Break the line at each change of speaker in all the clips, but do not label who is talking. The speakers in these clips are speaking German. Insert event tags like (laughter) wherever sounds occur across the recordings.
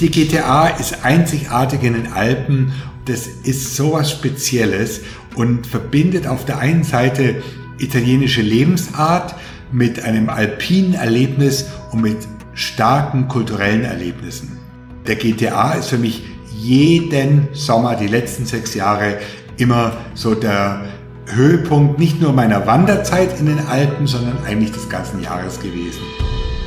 Die GTA ist einzigartig in den Alpen. Das ist sowas Spezielles und verbindet auf der einen Seite italienische Lebensart mit einem alpinen Erlebnis und mit starken kulturellen Erlebnissen. Der GTA ist für mich jeden Sommer, die letzten sechs Jahre, immer so der Höhepunkt nicht nur meiner Wanderzeit in den Alpen, sondern eigentlich des ganzen Jahres gewesen.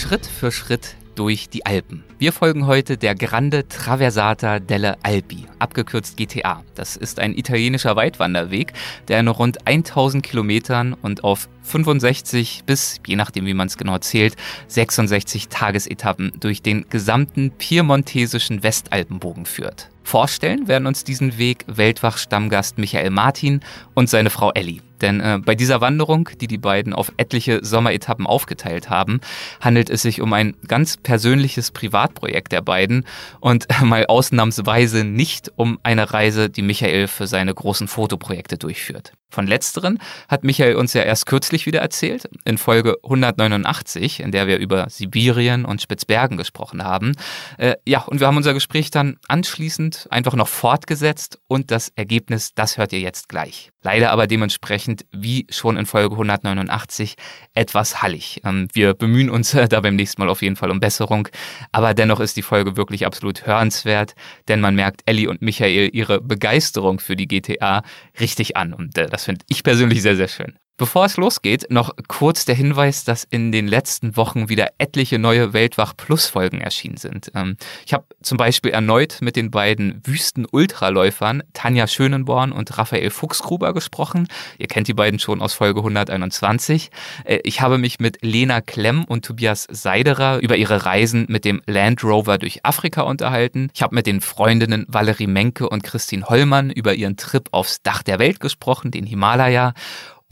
Schritt für Schritt durch die Alpen. Wir folgen heute der Grande Traversata delle Alpi, abgekürzt GTA. Das ist ein italienischer Weitwanderweg, der in rund 1000 Kilometern und auf 65 bis, je nachdem wie man es genau zählt, 66 Tagesetappen durch den gesamten piemontesischen Westalpenbogen führt. Vorstellen werden uns diesen Weg Weltwach-Stammgast Michael Martin und seine Frau Ellie. Denn äh, bei dieser Wanderung, die die beiden auf etliche Sommeretappen aufgeteilt haben, handelt es sich um ein ganz persönliches Privatprojekt der beiden und (laughs) mal ausnahmsweise nicht um eine Reise, die Michael für seine großen Fotoprojekte durchführt. Von letzteren hat Michael uns ja erst kürzlich wieder erzählt, in Folge 189, in der wir über Sibirien und Spitzbergen gesprochen haben. Äh, ja, und wir haben unser Gespräch dann anschließend einfach noch fortgesetzt und das Ergebnis, das hört ihr jetzt gleich. Leider aber dementsprechend, wie schon in Folge 189, etwas hallig. Ähm, wir bemühen uns (laughs) da beim nächsten Mal auf jeden Fall um Besserung, aber dennoch ist die Folge wirklich absolut hörenswert, denn man merkt Ellie und Michael ihre Begeisterung für die GTA richtig an und äh, das das finde ich persönlich sehr, sehr schön. Bevor es losgeht, noch kurz der Hinweis, dass in den letzten Wochen wieder etliche neue Weltwach Plus Folgen erschienen sind. Ähm, ich habe zum Beispiel erneut mit den beiden Wüsten-Ultraläufern Tanja Schönenborn und Raphael Fuchsgruber gesprochen. Ihr kennt die beiden schon aus Folge 121. Äh, ich habe mich mit Lena Klemm und Tobias Seiderer über ihre Reisen mit dem Land Rover durch Afrika unterhalten. Ich habe mit den Freundinnen Valerie Menke und Christine Hollmann über ihren Trip aufs Dach der Welt gesprochen, den Himalaya.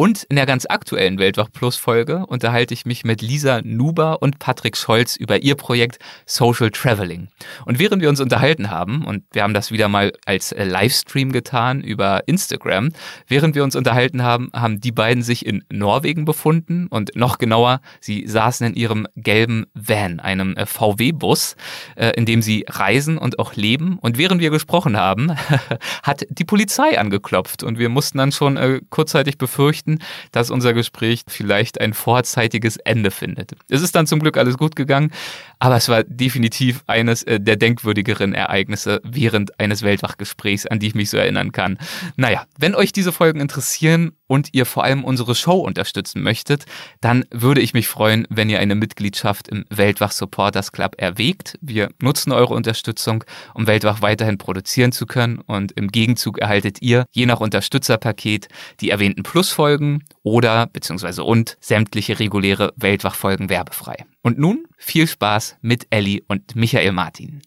Und in der ganz aktuellen Weltwach Plus Folge unterhalte ich mich mit Lisa Nuber und Patrick Scholz über ihr Projekt Social Traveling. Und während wir uns unterhalten haben, und wir haben das wieder mal als äh, Livestream getan über Instagram, während wir uns unterhalten haben, haben die beiden sich in Norwegen befunden und noch genauer, sie saßen in ihrem gelben Van, einem äh, VW-Bus, äh, in dem sie reisen und auch leben. Und während wir gesprochen haben, (laughs) hat die Polizei angeklopft und wir mussten dann schon kurzzeitig befürchten, befürchten, dass unser Gespräch vielleicht ein vorzeitiges Ende findet. Es ist dann zum Glück alles gut gegangen, aber es war definitiv eines äh, der denkwürdigeren Ereignisse während eines Weltwachgesprächs, an die ich mich so erinnern kann. Naja, wenn euch diese Folgen interessieren und ihr vor allem unsere Show unterstützen möchtet, dann würde ich mich freuen, wenn ihr eine Mitgliedschaft im Weltwach Supporters Club erwägt. Wir nutzen eure Unterstützung, um Weltwach weiterhin produzieren zu können und im Gegenzug erhaltet ihr, je nach Unterstützerpaket, die erwähnten Plusfolgen oder beziehungsweise und sämtliche reguläre Weltwach-Folgen werbefrei. Und nun viel Spaß mit Ellie und Michael Martin.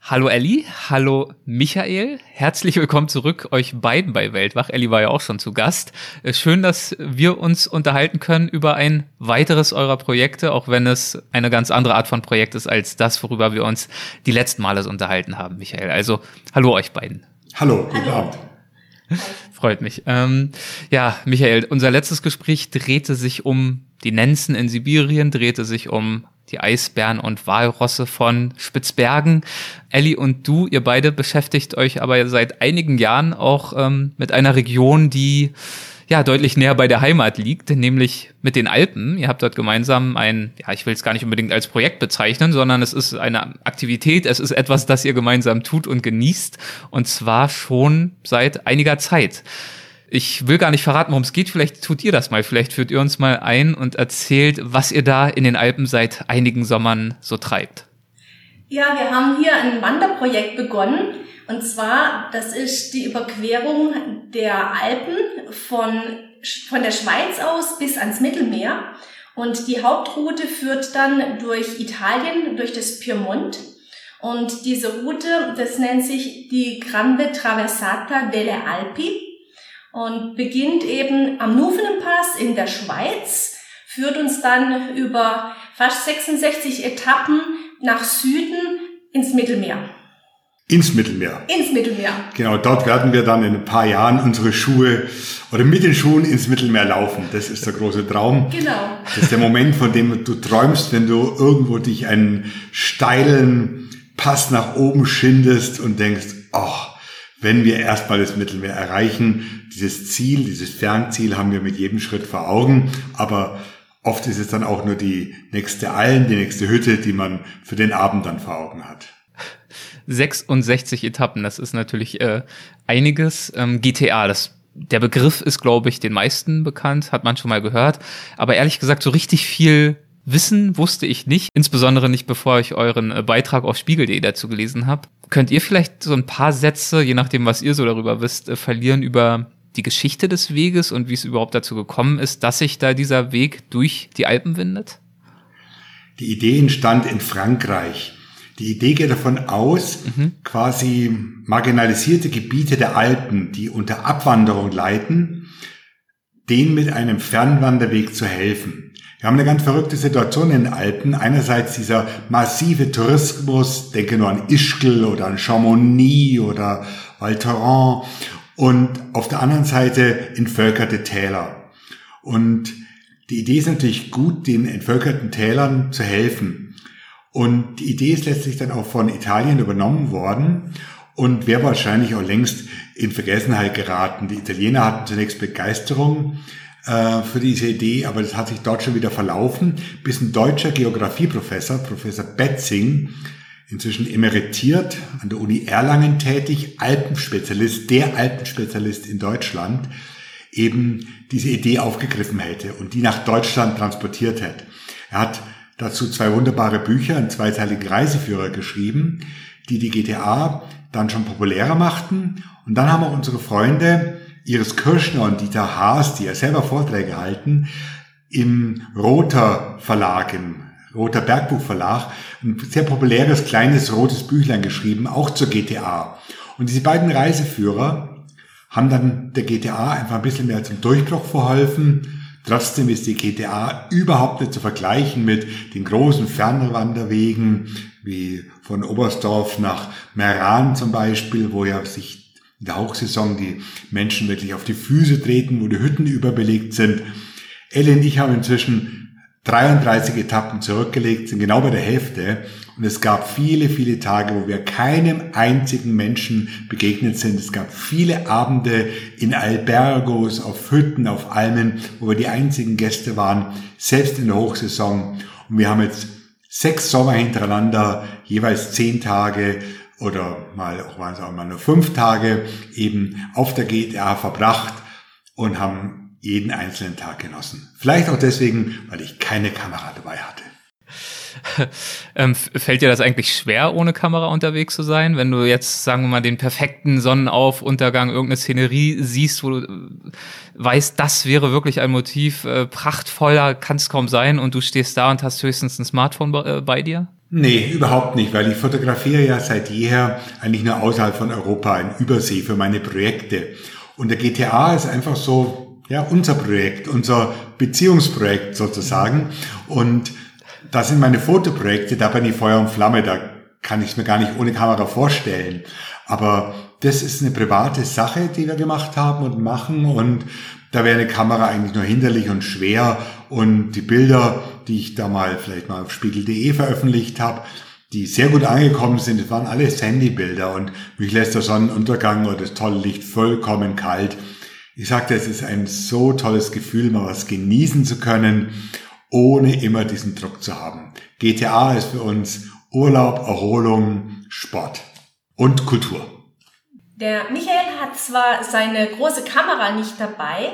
Hallo Elli, hallo Michael, herzlich willkommen zurück euch beiden bei Weltwach. Elli war ja auch schon zu Gast. Äh, schön, dass wir uns unterhalten können über ein weiteres eurer Projekte, auch wenn es eine ganz andere Art von Projekt ist als das, worüber wir uns die letzten Male unterhalten haben, Michael. Also hallo euch beiden.
Hallo, guten Abend.
Freut mich. Ähm, ja, Michael, unser letztes Gespräch drehte sich um die Nenzen in Sibirien, drehte sich um die Eisbären und Walrosse von Spitzbergen. Ellie und du, ihr beide beschäftigt euch aber seit einigen Jahren auch ähm, mit einer Region, die ja deutlich näher bei der Heimat liegt, nämlich mit den Alpen. Ihr habt dort gemeinsam ein, ja, ich will es gar nicht unbedingt als Projekt bezeichnen, sondern es ist eine Aktivität, es ist etwas, das ihr gemeinsam tut und genießt und zwar schon seit einiger Zeit. Ich will gar nicht verraten, worum es geht. Vielleicht tut ihr das mal. Vielleicht führt ihr uns mal ein und erzählt, was ihr da in den Alpen seit einigen Sommern so treibt.
Ja, wir haben hier ein Wanderprojekt begonnen. Und zwar, das ist die Überquerung der Alpen von, von der Schweiz aus bis ans Mittelmeer. Und die Hauptroute führt dann durch Italien, durch das Piemont. Und diese Route, das nennt sich die Grande Traversata delle Alpi und beginnt eben am Nufenpass in der Schweiz, führt uns dann über fast 66 Etappen nach Süden ins Mittelmeer.
Ins Mittelmeer.
Ins Mittelmeer.
Genau, dort werden wir dann in ein paar Jahren unsere Schuhe oder mit den Schuhen ins Mittelmeer laufen. Das ist der große Traum.
Genau.
Das ist der Moment, von dem du träumst, wenn du irgendwo dich einen steilen Pass nach oben schindest und denkst, oh, wenn wir erstmal das Mittelmeer erreichen, dieses Ziel, dieses Fernziel haben wir mit jedem Schritt vor Augen, aber oft ist es dann auch nur die nächste Alm, die nächste Hütte, die man für den Abend dann vor Augen hat.
66 Etappen, das ist natürlich äh, einiges. Ähm, GTA, das der Begriff ist, glaube ich, den meisten bekannt, hat man schon mal gehört. Aber ehrlich gesagt, so richtig viel Wissen wusste ich nicht, insbesondere nicht, bevor ich euren äh, Beitrag auf spiegel.de dazu gelesen habe. Könnt ihr vielleicht so ein paar Sätze, je nachdem, was ihr so darüber wisst, äh, verlieren über die Geschichte des Weges und wie es überhaupt dazu gekommen ist, dass sich da dieser Weg durch die Alpen windet?
Die Idee entstand in Frankreich. Die Idee geht davon aus, mhm. quasi marginalisierte Gebiete der Alpen, die unter Abwanderung leiden, denen mit einem Fernwanderweg zu helfen. Wir haben eine ganz verrückte Situation in den Alpen. Einerseits dieser massive Tourismus, denke nur an Ischgl oder an Chamonix oder Val Thorens und auf der anderen Seite entvölkerte Täler. Und die Idee ist natürlich gut, den entvölkerten Tälern zu helfen. Und die Idee ist letztlich dann auch von Italien übernommen worden und wäre wahrscheinlich auch längst in Vergessenheit geraten. Die Italiener hatten zunächst Begeisterung äh, für diese Idee, aber das hat sich dort schon wieder verlaufen, bis ein deutscher Geografieprofessor, Professor Betzing, inzwischen emeritiert, an der Uni Erlangen tätig, Alpenspezialist, der Alpenspezialist in Deutschland, eben diese Idee aufgegriffen hätte und die nach Deutschland transportiert hätte. Er hat dazu zwei wunderbare Bücher, einen zweiteiligen Reiseführer geschrieben, die die GTA dann schon populärer machten. Und dann haben auch unsere Freunde Iris Kirschner und Dieter Haas, die ja selber Vorträge halten, im Roter Verlag, im Roter Bergbuchverlag, ein sehr populäres kleines rotes Büchlein geschrieben, auch zur GTA. Und diese beiden Reiseführer haben dann der GTA einfach ein bisschen mehr zum Durchbruch verholfen Trotzdem ist die GTA überhaupt nicht zu vergleichen mit den großen Fernwanderwegen wie von Oberstdorf nach Meran zum Beispiel, wo ja sich in der Hochsaison die Menschen wirklich auf die Füße treten, wo die Hütten überbelegt sind. Elle und ich haben inzwischen 33 Etappen zurückgelegt, sind genau bei der Hälfte. Und es gab viele, viele Tage, wo wir keinem einzigen Menschen begegnet sind. Es gab viele Abende in Albergos, auf Hütten, auf Almen, wo wir die einzigen Gäste waren, selbst in der Hochsaison. Und wir haben jetzt sechs Sommer hintereinander, jeweils zehn Tage oder mal auch waren es auch mal nur fünf Tage eben auf der GTA verbracht und haben jeden einzelnen Tag genossen. Vielleicht auch deswegen, weil ich keine Kamera dabei hatte. (laughs)
ähm, fällt dir das eigentlich schwer, ohne Kamera unterwegs zu sein? Wenn du jetzt, sagen wir mal, den perfekten Sonnenaufuntergang, irgendeine Szenerie siehst, wo du äh, weißt, das wäre wirklich ein Motiv, äh, prachtvoller kann es kaum sein und du stehst da und hast höchstens ein Smartphone bei, äh, bei dir?
Nee, überhaupt nicht, weil ich fotografiere ja seit jeher eigentlich nur außerhalb von Europa in Übersee für meine Projekte. Und der GTA ist einfach so ja, unser Projekt, unser Beziehungsprojekt sozusagen. Und da sind meine Fotoprojekte, da bin ich Feuer und Flamme, da kann ich es mir gar nicht ohne Kamera vorstellen. Aber das ist eine private Sache, die wir gemacht haben und machen und da wäre eine Kamera eigentlich nur hinderlich und schwer und die Bilder, die ich da mal vielleicht mal auf spiegel.de veröffentlicht habe, die sehr gut angekommen sind, das waren alles Handybilder und mich lässt der Sonnenuntergang oder das tolle Licht vollkommen kalt. Ich sagte, es ist ein so tolles Gefühl, mal was genießen zu können, ohne immer diesen Druck zu haben. GTA ist für uns Urlaub, Erholung, Sport und Kultur.
Der Michael hat zwar seine große Kamera nicht dabei,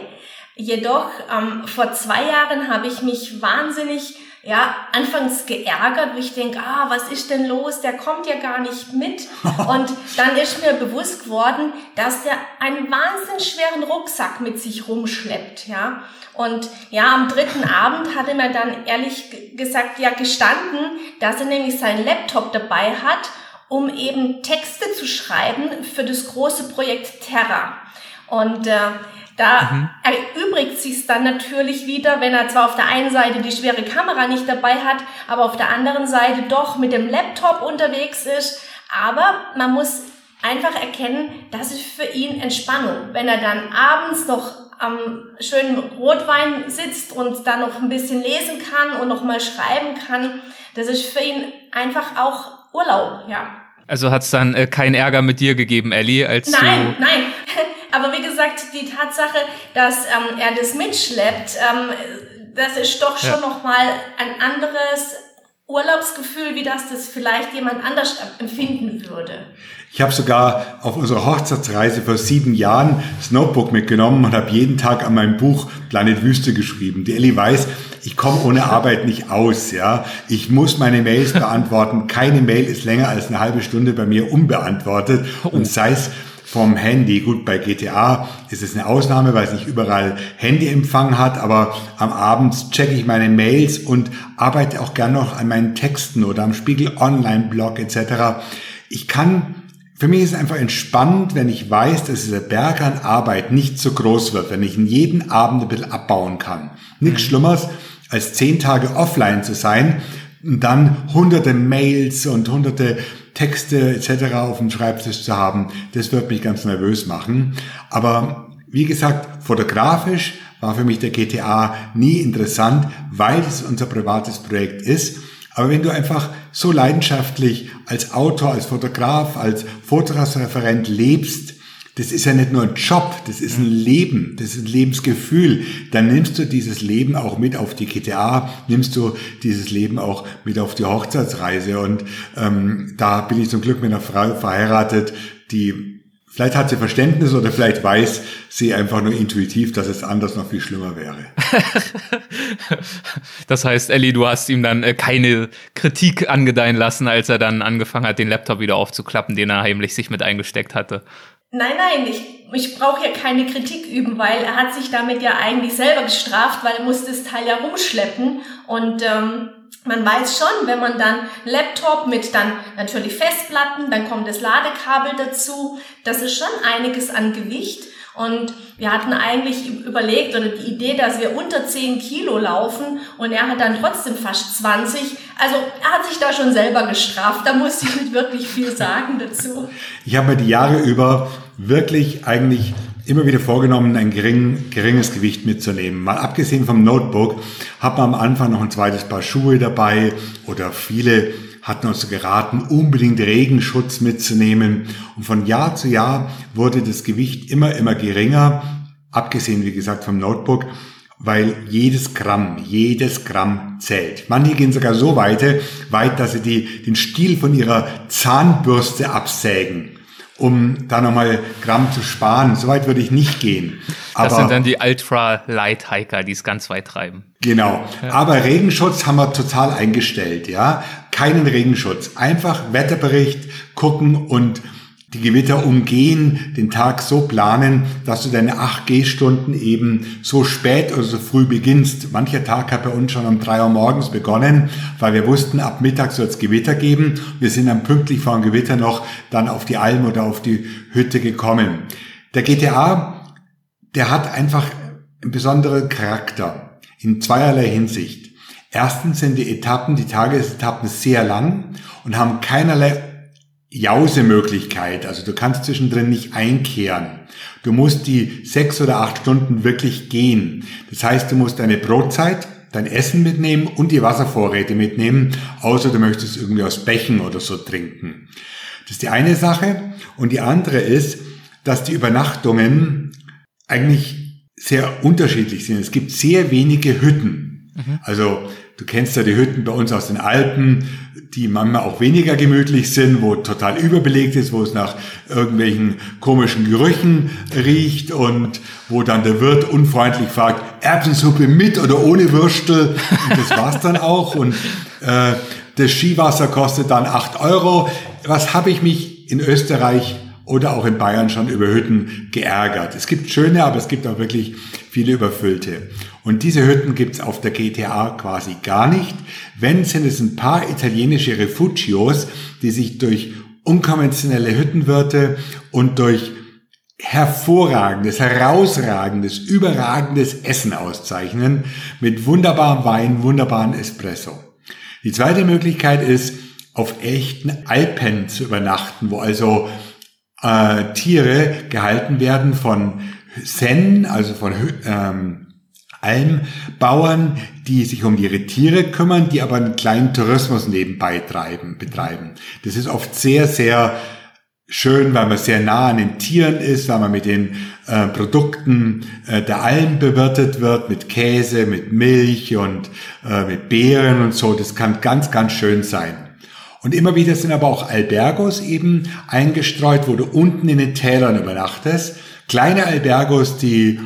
jedoch ähm, vor zwei Jahren habe ich mich wahnsinnig ja, anfangs geärgert, wo ich denke, ah, was ist denn los? Der kommt ja gar nicht mit. (laughs) Und dann ist mir bewusst geworden, dass der einen wahnsinnig schweren Rucksack mit sich rumschleppt, ja. Und ja, am dritten Abend hat er mir dann ehrlich gesagt ja gestanden, dass er nämlich seinen Laptop dabei hat um eben Texte zu schreiben für das große Projekt Terra. Und äh, da mhm. erübrigt sich dann natürlich wieder, wenn er zwar auf der einen Seite die schwere Kamera nicht dabei hat, aber auf der anderen Seite doch mit dem Laptop unterwegs ist. Aber man muss einfach erkennen, das ist für ihn Entspannung. Wenn er dann abends noch am schönen Rotwein sitzt und dann noch ein bisschen lesen kann und noch mal schreiben kann, das ist für ihn einfach auch Urlaub, ja.
Also hat es dann äh, keinen Ärger mit dir gegeben, Ellie, als
Nein, du nein. Aber wie gesagt, die Tatsache, dass ähm, er das mitschleppt, ähm, das ist doch schon ja. noch mal ein anderes Urlaubsgefühl, wie das das vielleicht jemand anders empfinden würde.
Ich habe sogar auf unserer Hochzeitsreise vor sieben Jahren das Notebook mitgenommen und habe jeden Tag an meinem Buch Planet Wüste geschrieben. Die Ellie weiß, ich komme ohne Arbeit nicht aus. Ja, Ich muss meine Mails (laughs) beantworten. Keine Mail ist länger als eine halbe Stunde bei mir unbeantwortet. Und sei es vom Handy. Gut, bei GTA ist es eine Ausnahme, weil es nicht überall Handyempfang hat, aber am Abend checke ich meine Mails und arbeite auch gern noch an meinen Texten oder am Spiegel Online-Blog etc. Ich kann für mich ist es einfach entspannt, wenn ich weiß, dass dieser Berg an Arbeit nicht so groß wird, wenn ich ihn jeden Abend ein bisschen abbauen kann. Nichts mhm. Schlimmeres, als zehn Tage offline zu sein und dann hunderte Mails und hunderte Texte etc. auf dem Schreibtisch zu haben. Das wird mich ganz nervös machen. Aber wie gesagt, fotografisch war für mich der GTA nie interessant, weil es unser privates Projekt ist. Aber wenn du einfach so leidenschaftlich als Autor, als Fotograf, als Fotoreferent lebst, das ist ja nicht nur ein Job, das ist ein Leben, das ist ein Lebensgefühl. Dann nimmst du dieses Leben auch mit auf die GTA, nimmst du dieses Leben auch mit auf die Hochzeitsreise. Und ähm, da bin ich zum Glück mit einer Frau verheiratet, die Vielleicht hat sie Verständnis oder vielleicht weiß sie einfach nur intuitiv, dass es anders noch viel schlimmer wäre. (laughs)
das heißt, Ellie, du hast ihm dann äh, keine Kritik angedeihen lassen, als er dann angefangen hat, den Laptop wieder aufzuklappen, den er heimlich sich mit eingesteckt hatte.
Nein, nein, ich, ich brauche ja keine Kritik üben, weil er hat sich damit ja eigentlich selber gestraft, weil er musste das Teil ja rumschleppen und ähm, man weiß schon, wenn man dann Laptop mit dann natürlich Festplatten, dann kommt das Ladekabel dazu, das ist schon einiges an Gewicht. Und wir hatten eigentlich überlegt oder die Idee, dass wir unter 10 Kilo laufen und er hat dann trotzdem fast 20. Also er hat sich da schon selber gestraft. Da muss ich nicht wirklich viel sagen dazu.
Ich habe mir die Jahre über wirklich eigentlich immer wieder vorgenommen, ein gering, geringes Gewicht mitzunehmen. Mal abgesehen vom Notebook hat man am Anfang noch ein zweites Paar Schuhe dabei oder viele hatten uns geraten, unbedingt Regenschutz mitzunehmen. Und von Jahr zu Jahr wurde das Gewicht immer, immer geringer, abgesehen, wie gesagt, vom Notebook, weil jedes Gramm, jedes Gramm zählt. Manche gehen sogar so weit, weit, dass sie die, den Stiel von ihrer Zahnbürste absägen um da nochmal Gramm zu sparen. Soweit würde ich nicht gehen.
Aber, das sind dann die Ultra-Light-Hiker, die es ganz weit treiben.
Genau. Ja. Aber Regenschutz haben wir total eingestellt, ja. Keinen Regenschutz. Einfach Wetterbericht gucken und die Gewitter umgehen, den Tag so planen, dass du deine 8 G-Stunden eben so spät oder so früh beginnst. Mancher Tag hat bei uns schon um 3 Uhr morgens begonnen, weil wir wussten, ab Mittag soll es Gewitter geben. Wir sind dann pünktlich vor dem Gewitter noch dann auf die Alm oder auf die Hütte gekommen. Der GTA, der hat einfach einen besonderen Charakter in zweierlei Hinsicht. Erstens sind die Etappen, die Tagesetappen sehr lang und haben keinerlei Jausemöglichkeit. Also du kannst zwischendrin nicht einkehren. Du musst die sechs oder acht Stunden wirklich gehen. Das heißt, du musst deine Brotzeit, dein Essen mitnehmen und die Wasservorräte mitnehmen, außer du möchtest irgendwie aus Bächen oder so trinken. Das ist die eine Sache. Und die andere ist, dass die Übernachtungen eigentlich sehr unterschiedlich sind. Es gibt sehr wenige Hütten. Mhm. Also Du kennst ja die Hütten bei uns aus den Alpen, die manchmal auch weniger gemütlich sind, wo total überbelegt ist, wo es nach irgendwelchen komischen Gerüchen riecht und wo dann der Wirt unfreundlich fragt, Erbsensuppe mit oder ohne Würstel. Und das war's dann auch. Und äh, das Skiwasser kostet dann acht Euro. Was habe ich mich in Österreich oder auch in Bayern schon über Hütten geärgert. Es gibt schöne, aber es gibt auch wirklich viele überfüllte. Und diese Hütten gibt's auf der GTA quasi gar nicht. Wenn, sind es ein paar italienische Refugios, die sich durch unkonventionelle Hüttenwirte und durch hervorragendes, herausragendes, überragendes Essen auszeichnen mit wunderbarem Wein, wunderbaren Espresso. Die zweite Möglichkeit ist, auf echten Alpen zu übernachten, wo also äh, Tiere gehalten werden von Sen, also von ähm, Almbauern, die sich um ihre Tiere kümmern, die aber einen kleinen Tourismus nebenbei treiben, betreiben. Das ist oft sehr, sehr schön, weil man sehr nah an den Tieren ist, weil man mit den äh, Produkten äh, der Alm bewirtet wird, mit Käse, mit Milch und äh, mit Beeren und so. Das kann ganz, ganz schön sein. Und immer wieder sind aber auch Albergos eben eingestreut, wo du unten in den Tälern übernachtest. Kleine Albergos, die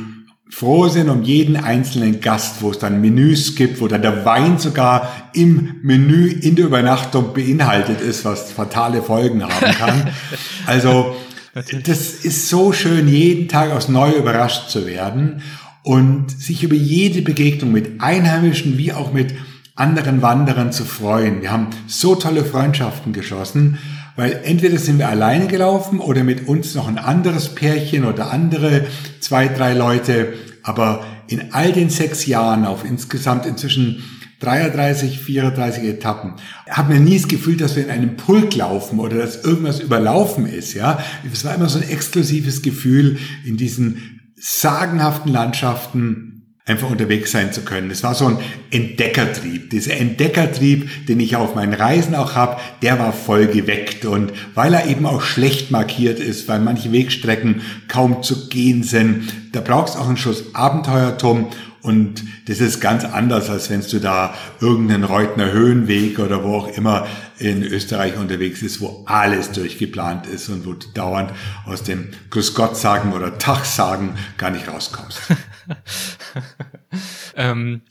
froh sind um jeden einzelnen Gast, wo es dann Menüs gibt, wo dann der Wein sogar im Menü in der Übernachtung beinhaltet ist, was fatale Folgen haben kann. (laughs) Also das ist so schön, jeden Tag aufs Neue überrascht zu werden und sich über jede Begegnung mit Einheimischen wie auch mit anderen Wanderern zu freuen. Wir haben so tolle Freundschaften geschossen, weil entweder sind wir alleine gelaufen oder mit uns noch ein anderes Pärchen oder andere zwei, drei Leute. Aber in all den sechs Jahren auf insgesamt inzwischen 33, 34 Etappen. Haben wir nie das Gefühl, dass wir in einem Pulk laufen oder dass irgendwas überlaufen ist, ja. Es war immer so ein exklusives Gefühl in diesen sagenhaften Landschaften, einfach unterwegs sein zu können. Es war so ein Entdeckertrieb. Dieser Entdeckertrieb, den ich auf meinen Reisen auch habe, der war voll geweckt. Und weil er eben auch schlecht markiert ist, weil manche Wegstrecken kaum zu gehen sind, da brauchst du auch einen Schuss Abenteuertum. Und das ist ganz anders, als wenn du da irgendeinen Reutner Höhenweg oder wo auch immer in Österreich unterwegs ist, wo alles durchgeplant ist und wo du dauernd aus dem Grüß Gott sagen oder Tag sagen gar nicht rauskommst. (laughs) (laughs)
ähm,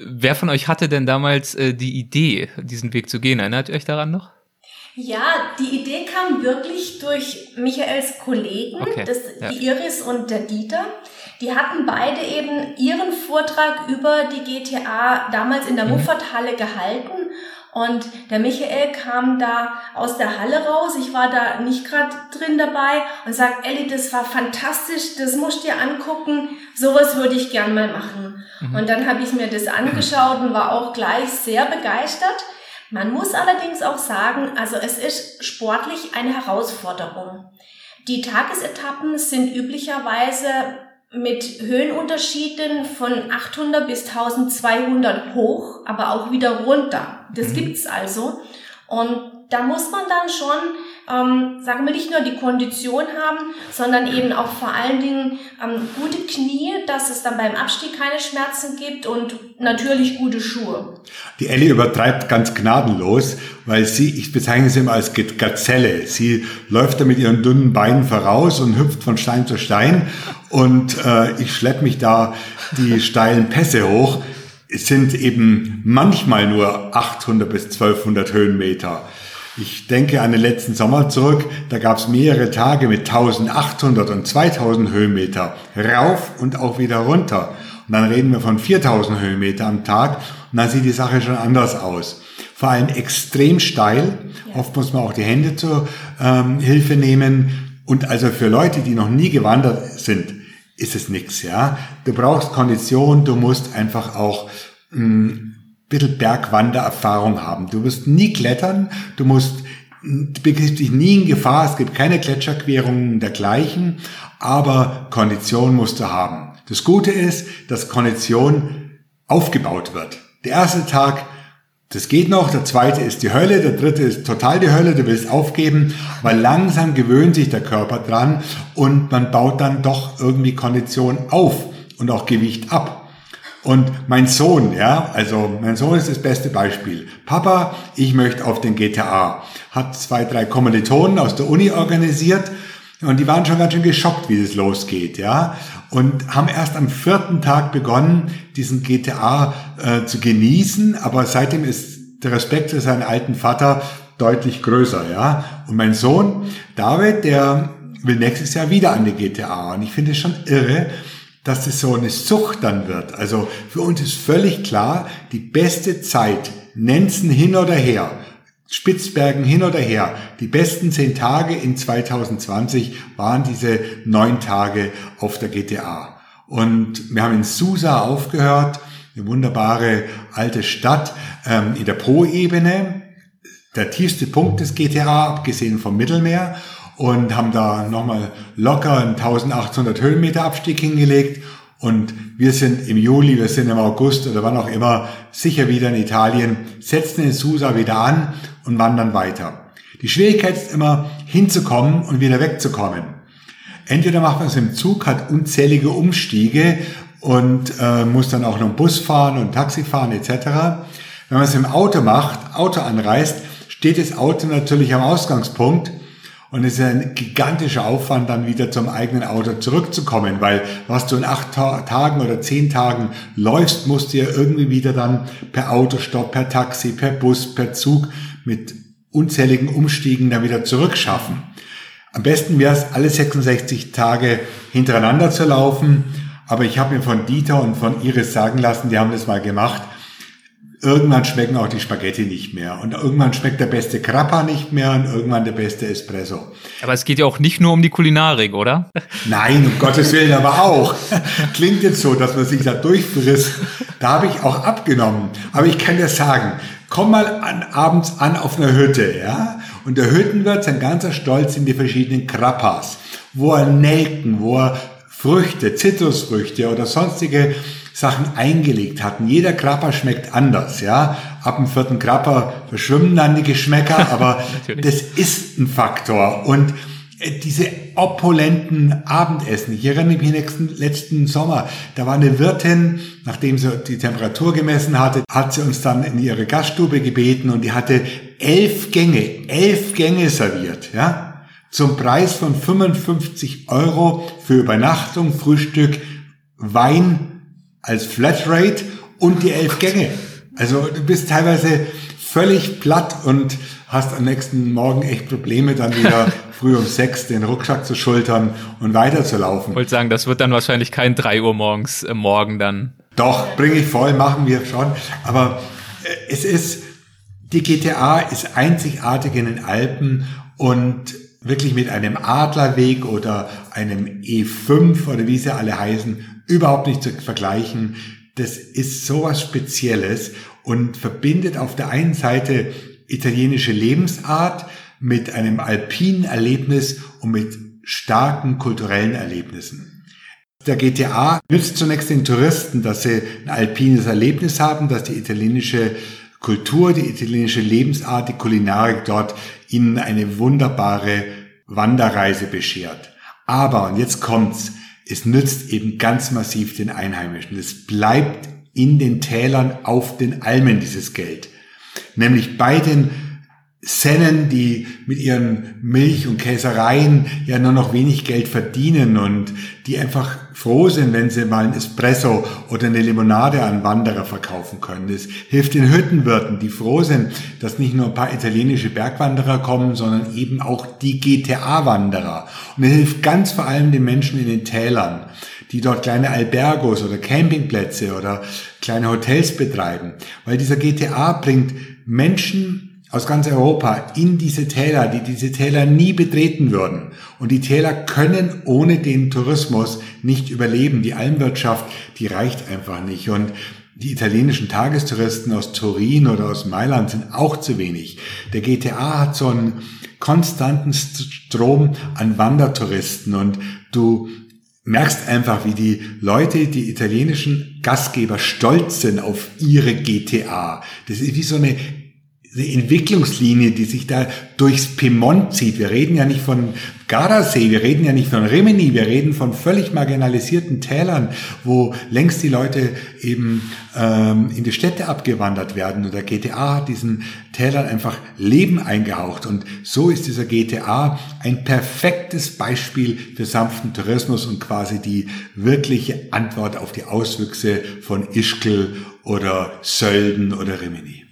wer von euch hatte denn damals äh, die Idee, diesen Weg zu gehen? Erinnert ihr euch daran noch?
Ja, die Idee kam wirklich durch Michaels Kollegen, okay, das, ja. die Iris und der Dieter. Die hatten beide eben ihren Vortrag über die GTA damals in der mhm. Muffathalle gehalten und der Michael kam da aus der Halle raus. Ich war da nicht gerade drin dabei und sagt, Elli, das war fantastisch, das musst du dir angucken. Sowas würde ich gern mal machen. Mhm. Und dann habe ich mir das angeschaut und war auch gleich sehr begeistert. Man muss allerdings auch sagen, also es ist sportlich eine Herausforderung. Die Tagesetappen sind üblicherweise mit Höhenunterschieden von 800 bis 1200 hoch, aber auch wieder runter. Das mhm. gibt's also. Und da muss man dann schon ähm, sagen wir nicht nur die Kondition haben, sondern eben auch vor allen Dingen ähm, gute Knie, dass es dann beim Abstieg keine Schmerzen gibt und natürlich gute Schuhe.
Die Ellie übertreibt ganz gnadenlos, weil sie, ich bezeichne sie immer als Gazelle. Sie läuft da mit ihren dünnen Beinen voraus und hüpft von Stein zu Stein und äh, ich schlepp mich da die steilen Pässe hoch. Es sind eben manchmal nur 800 bis 1200 Höhenmeter. Ich denke an den letzten Sommer zurück, da gab es mehrere Tage mit 1800 und 2000 Höhenmeter rauf und auch wieder runter. Und dann reden wir von 4000 Höhenmeter am Tag und dann sieht die Sache schon anders aus. Vor allem extrem steil. Oft muss man auch die Hände zur ähm, Hilfe nehmen. Und also für Leute, die noch nie gewandert sind, ist es nichts. Ja, du brauchst Kondition, du musst einfach auch mh, mm, bisschen Bergwandererfahrung haben. Du wirst nie klettern, du musst, du begibst dich nie in Gefahr, es gibt keine Gletscherquerungen dergleichen, aber Kondition musst du haben. Das Gute ist, dass Kondition aufgebaut wird. Der erste Tag, das geht noch, der zweite ist die Hölle, der dritte ist total die Hölle, du willst aufgeben, weil langsam gewöhnt sich der Körper dran und man baut dann doch irgendwie Kondition auf und auch Gewicht ab. Und mein Sohn, ja, also mein Sohn ist das beste Beispiel. Papa, ich möchte auf den GTA. Hat zwei, drei Kommilitonen aus der Uni organisiert und die waren schon ganz schön geschockt, wie das losgeht, ja. Und haben erst am vierten Tag begonnen, diesen GTA äh, zu genießen, aber seitdem ist der Respekt für seinen alten Vater deutlich größer, ja. Und mein Sohn, David, der will nächstes Jahr wieder an die GTA. Und ich finde es schon irre, dass es so eine Sucht dann wird. Also für uns ist völlig klar, die beste Zeit, Nenzen hin oder her, Spitzbergen hin oder her. Die besten zehn Tage in 2020 waren diese neun Tage auf der GTA. Und wir haben in Susa aufgehört, eine wunderbare alte Stadt ähm, in der Po-Ebene, der tiefste Punkt des GTA, abgesehen vom Mittelmeer, und haben da nochmal locker einen 1800 Höhenmeter Abstieg hingelegt. Und wir sind im Juli, wir sind im August oder wann auch immer sicher wieder in Italien, setzen in Susa wieder an und wandern weiter. Die Schwierigkeit ist immer hinzukommen und wieder wegzukommen. Entweder macht man es im Zug, hat unzählige Umstiege und äh, muss dann auch noch Bus fahren und Taxi fahren etc. Wenn man es im Auto macht, Auto anreist, steht das Auto natürlich am Ausgangspunkt und es ist ein gigantischer Aufwand, dann wieder zum eigenen Auto zurückzukommen, weil was du in acht Ta Tagen oder zehn Tagen läufst, musst du ja irgendwie wieder dann per Autostopp, per Taxi, per Bus, per Zug mit unzähligen Umstiegen dann wieder zurückschaffen. Am besten wäre es, alle 66 Tage hintereinander zu laufen. Aber ich habe mir von Dieter und von Iris sagen lassen, die haben das mal gemacht. Irgendwann schmecken auch die Spaghetti nicht mehr. Und irgendwann schmeckt der beste Grappa nicht mehr und irgendwann der beste Espresso.
Aber es geht ja auch nicht nur um die Kulinarik, oder?
Nein, um Gottes Willen aber auch. Klingt jetzt so, dass man sich da durchfrisst. Da habe ich auch abgenommen. Aber ich kann dir sagen, komm mal an, abends an auf einer Hütte, ja? Und der Hüttenwirt, sein ganzer Stolz sind die verschiedenen Krappas, wo er Nelken, wo er Früchte, Zitrusfrüchte oder sonstige Sachen eingelegt hatten. Jeder Krapper schmeckt anders, ja. Ab dem vierten Krapper verschwimmen dann die Geschmäcker, (laughs) aber das ist ein Faktor. Und äh, diese opulenten Abendessen. Ich erinnere mich nächsten, letzten Sommer, da war eine Wirtin, nachdem sie die Temperatur gemessen hatte, hat sie uns dann in ihre Gaststube gebeten und die hatte elf Gänge, elf Gänge serviert, ja. Zum Preis von 55 Euro für Übernachtung, Frühstück, Wein als Flatrate und die elf Gänge. Also du bist teilweise völlig platt und hast am nächsten Morgen echt Probleme, dann wieder (laughs) früh um sechs den Rucksack zu schultern und weiterzulaufen.
Ich wollte sagen, das wird dann wahrscheinlich kein drei Uhr morgens äh, morgen dann.
Doch, bringe ich voll, machen wir schon. Aber äh, es ist, die GTA ist einzigartig in den Alpen und wirklich mit einem Adlerweg oder einem E5 oder wie sie alle heißen, überhaupt nicht zu vergleichen. Das ist sowas Spezielles und verbindet auf der einen Seite italienische Lebensart mit einem alpinen Erlebnis und mit starken kulturellen Erlebnissen. Der GTA nützt zunächst den Touristen, dass sie ein alpines Erlebnis haben, dass die italienische Kultur, die italienische Lebensart, die Kulinarik dort ihnen eine wunderbare Wanderreise beschert. Aber, und jetzt kommt's, es nützt eben ganz massiv den Einheimischen. Es bleibt in den Tälern auf den Almen dieses Geld. Nämlich bei den Sennen, die mit ihren Milch- und Käsereien ja nur noch wenig Geld verdienen und die einfach froh sind, wenn sie mal ein Espresso oder eine Limonade an Wanderer verkaufen können. Es hilft den Hüttenwirten, die froh sind, dass nicht nur ein paar italienische Bergwanderer kommen, sondern eben auch die GTA-Wanderer. Und es hilft ganz vor allem den Menschen in den Tälern, die dort kleine Albergos oder Campingplätze oder kleine Hotels betreiben. Weil dieser GTA bringt Menschen aus ganz Europa in diese Täler, die diese Täler nie betreten würden. Und die Täler können ohne den Tourismus nicht überleben. Die Almwirtschaft, die reicht einfach nicht. Und die italienischen Tagestouristen aus Turin oder aus Mailand sind auch zu wenig. Der GTA hat so einen konstanten Strom an Wandertouristen und du merkst einfach, wie die Leute, die italienischen Gastgeber stolz sind auf ihre GTA. Das ist wie so eine eine Entwicklungslinie, die sich da durchs Piemont zieht. Wir reden ja nicht von Gardasee, wir reden ja nicht von Rimini, wir reden von völlig marginalisierten Tälern, wo längst die Leute eben ähm, in die Städte abgewandert werden. Und der GTA hat diesen Tälern einfach Leben eingehaucht. Und so ist dieser GTA ein perfektes Beispiel für sanften Tourismus und quasi die wirkliche Antwort auf die Auswüchse von Ischgl oder Sölden oder Rimini.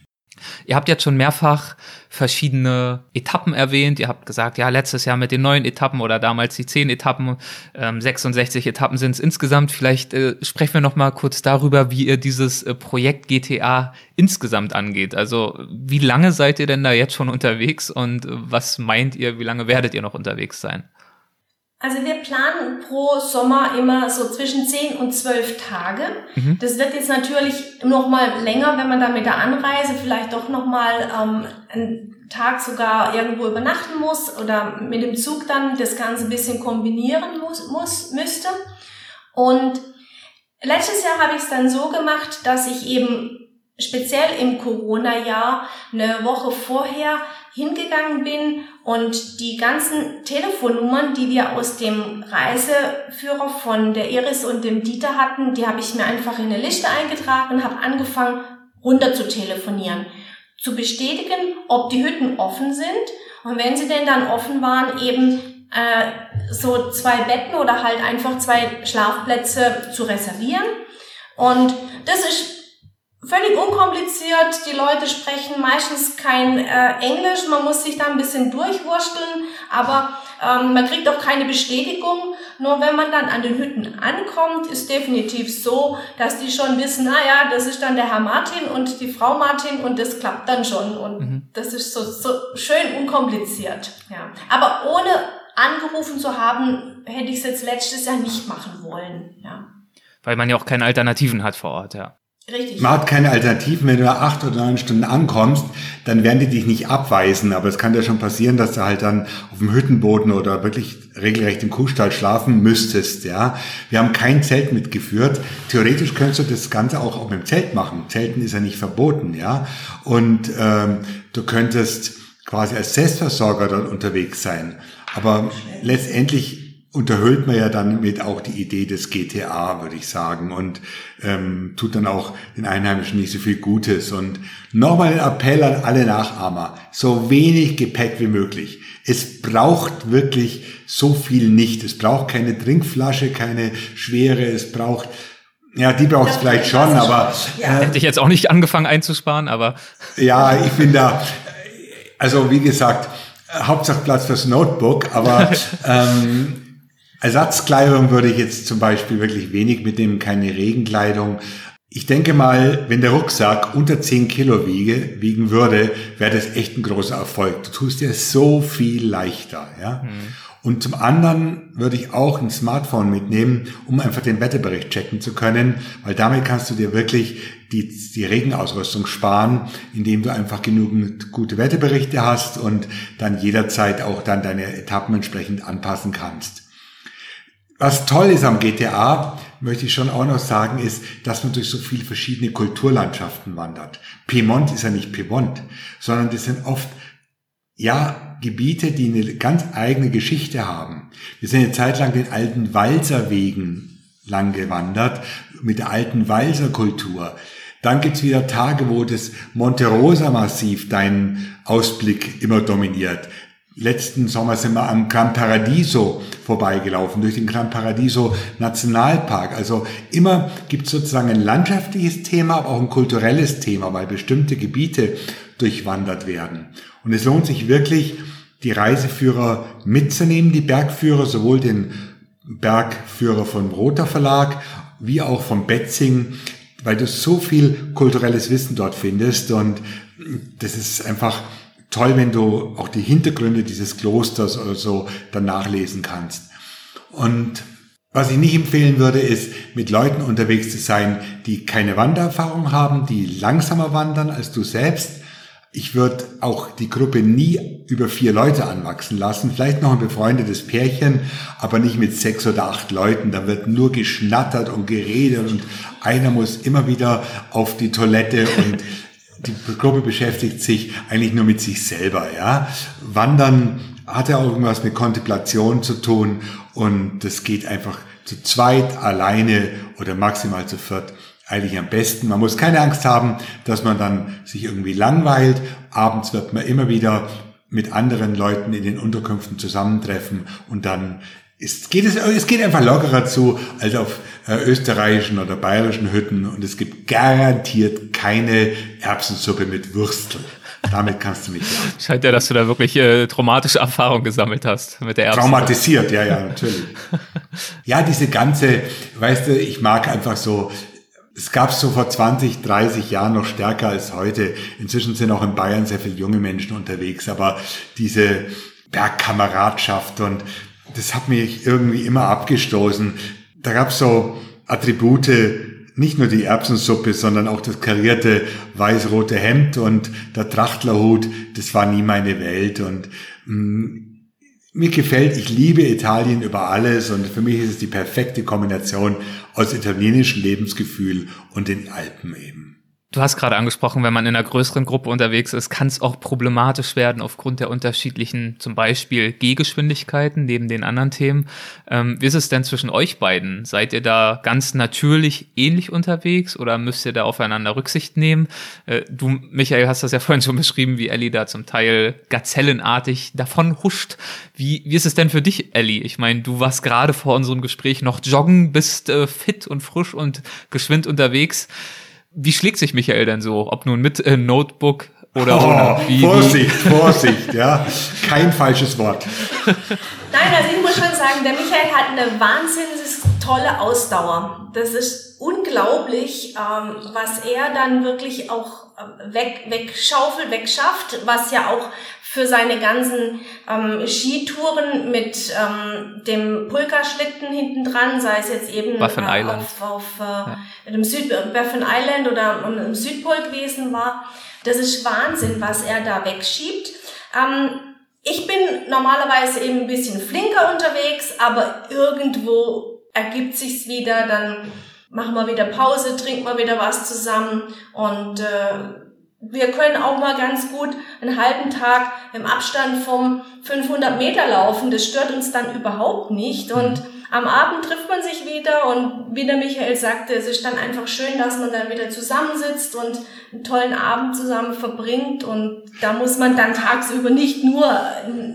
Ihr habt jetzt schon mehrfach verschiedene Etappen erwähnt. Ihr habt gesagt, ja, letztes Jahr mit den neuen Etappen oder damals die zehn Etappen, ähm, 66 Etappen sind es insgesamt. Vielleicht äh, sprechen wir noch mal kurz darüber, wie ihr dieses äh, Projekt GTA insgesamt angeht. Also wie lange seid ihr denn da jetzt schon unterwegs und äh, was meint ihr, wie lange werdet ihr noch unterwegs sein?
Also wir planen pro Sommer immer so zwischen 10 und 12 Tage. Mhm. Das wird jetzt natürlich noch mal länger, wenn man da mit der Anreise vielleicht doch noch mal ähm, einen Tag sogar irgendwo übernachten muss oder mit dem Zug dann das Ganze ein bisschen kombinieren muss, muss müsste. Und letztes Jahr habe ich es dann so gemacht, dass ich eben speziell im Corona-Jahr eine Woche vorher hingegangen bin und die ganzen Telefonnummern, die wir aus dem Reiseführer von der Iris und dem Dieter hatten, die habe ich mir einfach in eine Liste eingetragen und habe angefangen runter zu telefonieren, zu bestätigen, ob die Hütten offen sind und wenn sie denn dann offen waren, eben äh, so zwei Betten oder halt einfach zwei Schlafplätze zu reservieren. Und das ist völlig unkompliziert. Die Leute sprechen meistens kein äh, Englisch. Man muss sich da ein bisschen durchwursteln, aber ähm, man kriegt auch keine Bestätigung. Nur wenn man dann an den Hütten ankommt, ist definitiv so, dass die schon wissen, na ja, das ist dann der Herr Martin und die Frau Martin und das klappt dann schon. Und mhm. das ist so, so schön unkompliziert. Ja. Aber ohne angerufen zu haben, hätte ich es jetzt letztes Jahr nicht machen wollen. Ja.
Weil man ja auch keine Alternativen hat vor Ort, ja.
Richtig. Man hat keine Alternativen. Wenn du nach acht oder neun Stunden ankommst, dann werden die dich nicht abweisen. Aber es kann ja schon passieren, dass du halt dann auf dem Hüttenboden oder wirklich regelrecht im Kuhstall schlafen müsstest. Ja, wir haben kein Zelt mitgeführt. Theoretisch könntest du das Ganze auch auf dem Zelt machen. Zelten ist ja nicht verboten. Ja, und ähm, du könntest quasi als Selbstversorger dort unterwegs sein. Aber letztendlich unterhüllt man ja dann mit auch die Idee des GTA, würde ich sagen, und ähm, tut dann auch den Einheimischen nicht so viel Gutes. Und nochmal ein Appell an alle Nachahmer, so wenig Gepäck wie möglich. Es braucht wirklich so viel nicht. Es braucht keine Trinkflasche, keine schwere, es braucht ja, die braucht es vielleicht schon, aber.
Ja. Äh, Hätte ich jetzt auch nicht angefangen einzusparen, aber.
Ja, ich bin da. Also wie gesagt, Hauptsache Platz fürs Notebook, aber (laughs) ähm, Ersatzkleidung würde ich jetzt zum Beispiel wirklich wenig mitnehmen, keine Regenkleidung. Ich denke mal, wenn der Rucksack unter 10 Kilo wiege, wiegen würde, wäre das echt ein großer Erfolg. Du tust dir so viel leichter, ja. Mhm. Und zum anderen würde ich auch ein Smartphone mitnehmen, um einfach den Wetterbericht checken zu können, weil damit kannst du dir wirklich die, die Regenausrüstung sparen, indem du einfach genügend gute Wetterberichte hast und dann jederzeit auch dann deine Etappen entsprechend anpassen kannst. Was toll ist am GTA, möchte ich schon auch noch sagen, ist, dass man durch so viele verschiedene Kulturlandschaften wandert. Piemont ist ja nicht Piemont, sondern das sind oft, ja, Gebiete, die eine ganz eigene Geschichte haben. Wir sind eine Zeit lang den alten Walserwegen lang gewandert, mit der alten Walserkultur. Dann gibt's wieder Tage, wo das Monte Rosa Massiv deinen Ausblick immer dominiert. Letzten Sommer sind wir am Gran Paradiso vorbeigelaufen, durch den Gran Paradiso Nationalpark. Also immer gibt es sozusagen ein landschaftliches Thema, aber auch ein kulturelles Thema, weil bestimmte Gebiete durchwandert werden. Und es lohnt sich wirklich, die Reiseführer mitzunehmen, die Bergführer, sowohl den Bergführer vom Roter Verlag wie auch vom Betzing, weil du so viel kulturelles Wissen dort findest und das ist einfach toll, wenn du auch die Hintergründe dieses Klosters oder so dann nachlesen kannst. Und was ich nicht empfehlen würde, ist, mit Leuten unterwegs zu sein, die keine Wandererfahrung haben, die langsamer wandern als du selbst. Ich würde auch die Gruppe nie über vier Leute anwachsen lassen. Vielleicht noch ein befreundetes Pärchen, aber nicht mit sechs oder acht Leuten. Da wird nur geschnattert und geredet und einer muss immer wieder auf die Toilette und die Gruppe beschäftigt sich eigentlich nur mit sich selber, ja. Wandern hat ja auch irgendwas mit Kontemplation zu tun und das geht einfach zu zweit, alleine oder maximal zu viert eigentlich am besten. Man muss keine Angst haben, dass man dann sich irgendwie langweilt. Abends wird man immer wieder mit anderen Leuten in den Unterkünften zusammentreffen und dann es geht, es, es geht einfach lockerer zu als auf äh, österreichischen oder bayerischen Hütten und es gibt garantiert keine Erbsensuppe mit Würstel. Damit kannst du mich
ja. (laughs) Scheint ja, dass du da wirklich äh, traumatische Erfahrungen gesammelt hast mit der
Erbsensuppe. Traumatisiert, ja, ja, natürlich. (laughs) ja, diese ganze, weißt du, ich mag einfach so, es gab so vor 20, 30 Jahren noch stärker als heute. Inzwischen sind auch in Bayern sehr viele junge Menschen unterwegs, aber diese Bergkameradschaft und das hat mich irgendwie immer abgestoßen. Da gab es so Attribute, nicht nur die Erbsensuppe, sondern auch das karierte weiß-rote Hemd und der Trachtlerhut, das war nie meine Welt. Und mh, mm, mir gefällt, ich liebe Italien über alles und für mich ist es die perfekte Kombination aus italienischem Lebensgefühl und den Alpen eben.
Du hast gerade angesprochen, wenn man in einer größeren Gruppe unterwegs ist, kann es auch problematisch werden aufgrund der unterschiedlichen, zum Beispiel Gehgeschwindigkeiten neben den anderen Themen. Ähm, wie ist es denn zwischen euch beiden? Seid ihr da ganz natürlich ähnlich unterwegs oder müsst ihr da aufeinander Rücksicht nehmen? Äh, du, Michael, hast das ja (laughs) vorhin schon beschrieben, wie Ellie da zum Teil gazellenartig davon huscht. Wie, wie ist es denn für dich, Ellie? Ich meine, du warst gerade vor unserem Gespräch noch joggen, bist äh, fit und frisch und geschwind unterwegs. Wie schlägt sich Michael denn so? Ob nun mit äh, Notebook oder
oh,
ohne?
Wie, Vorsicht, Vorsicht, ja. Kein falsches Wort.
Nein, also ich muss schon sagen, der Michael hat eine wahnsinnig tolle Ausdauer. Das ist unglaublich, ähm, was er dann wirklich auch äh, weg, wegschaufelt, wegschafft, was ja auch für seine ganzen ähm, Skitouren mit ähm, dem Pulkaschlitten hinten dran, sei es jetzt eben
Buffin äh, Island.
auf, auf äh, ja. dem Süd Buffin Island oder im Südpol gewesen war. Das ist Wahnsinn, was er da wegschiebt. Ähm, ich bin normalerweise eben ein bisschen flinker unterwegs, aber irgendwo ergibt sich's wieder, dann machen wir wieder Pause, trinken wir wieder was zusammen und äh, wir können auch mal ganz gut einen halben Tag im Abstand vom 500 Meter laufen. Das stört uns dann überhaupt nicht. Und mhm. Am Abend trifft man sich wieder und wie der Michael sagte, es ist dann einfach schön, dass man dann wieder zusammensitzt und einen tollen Abend zusammen verbringt und da muss man dann tagsüber nicht nur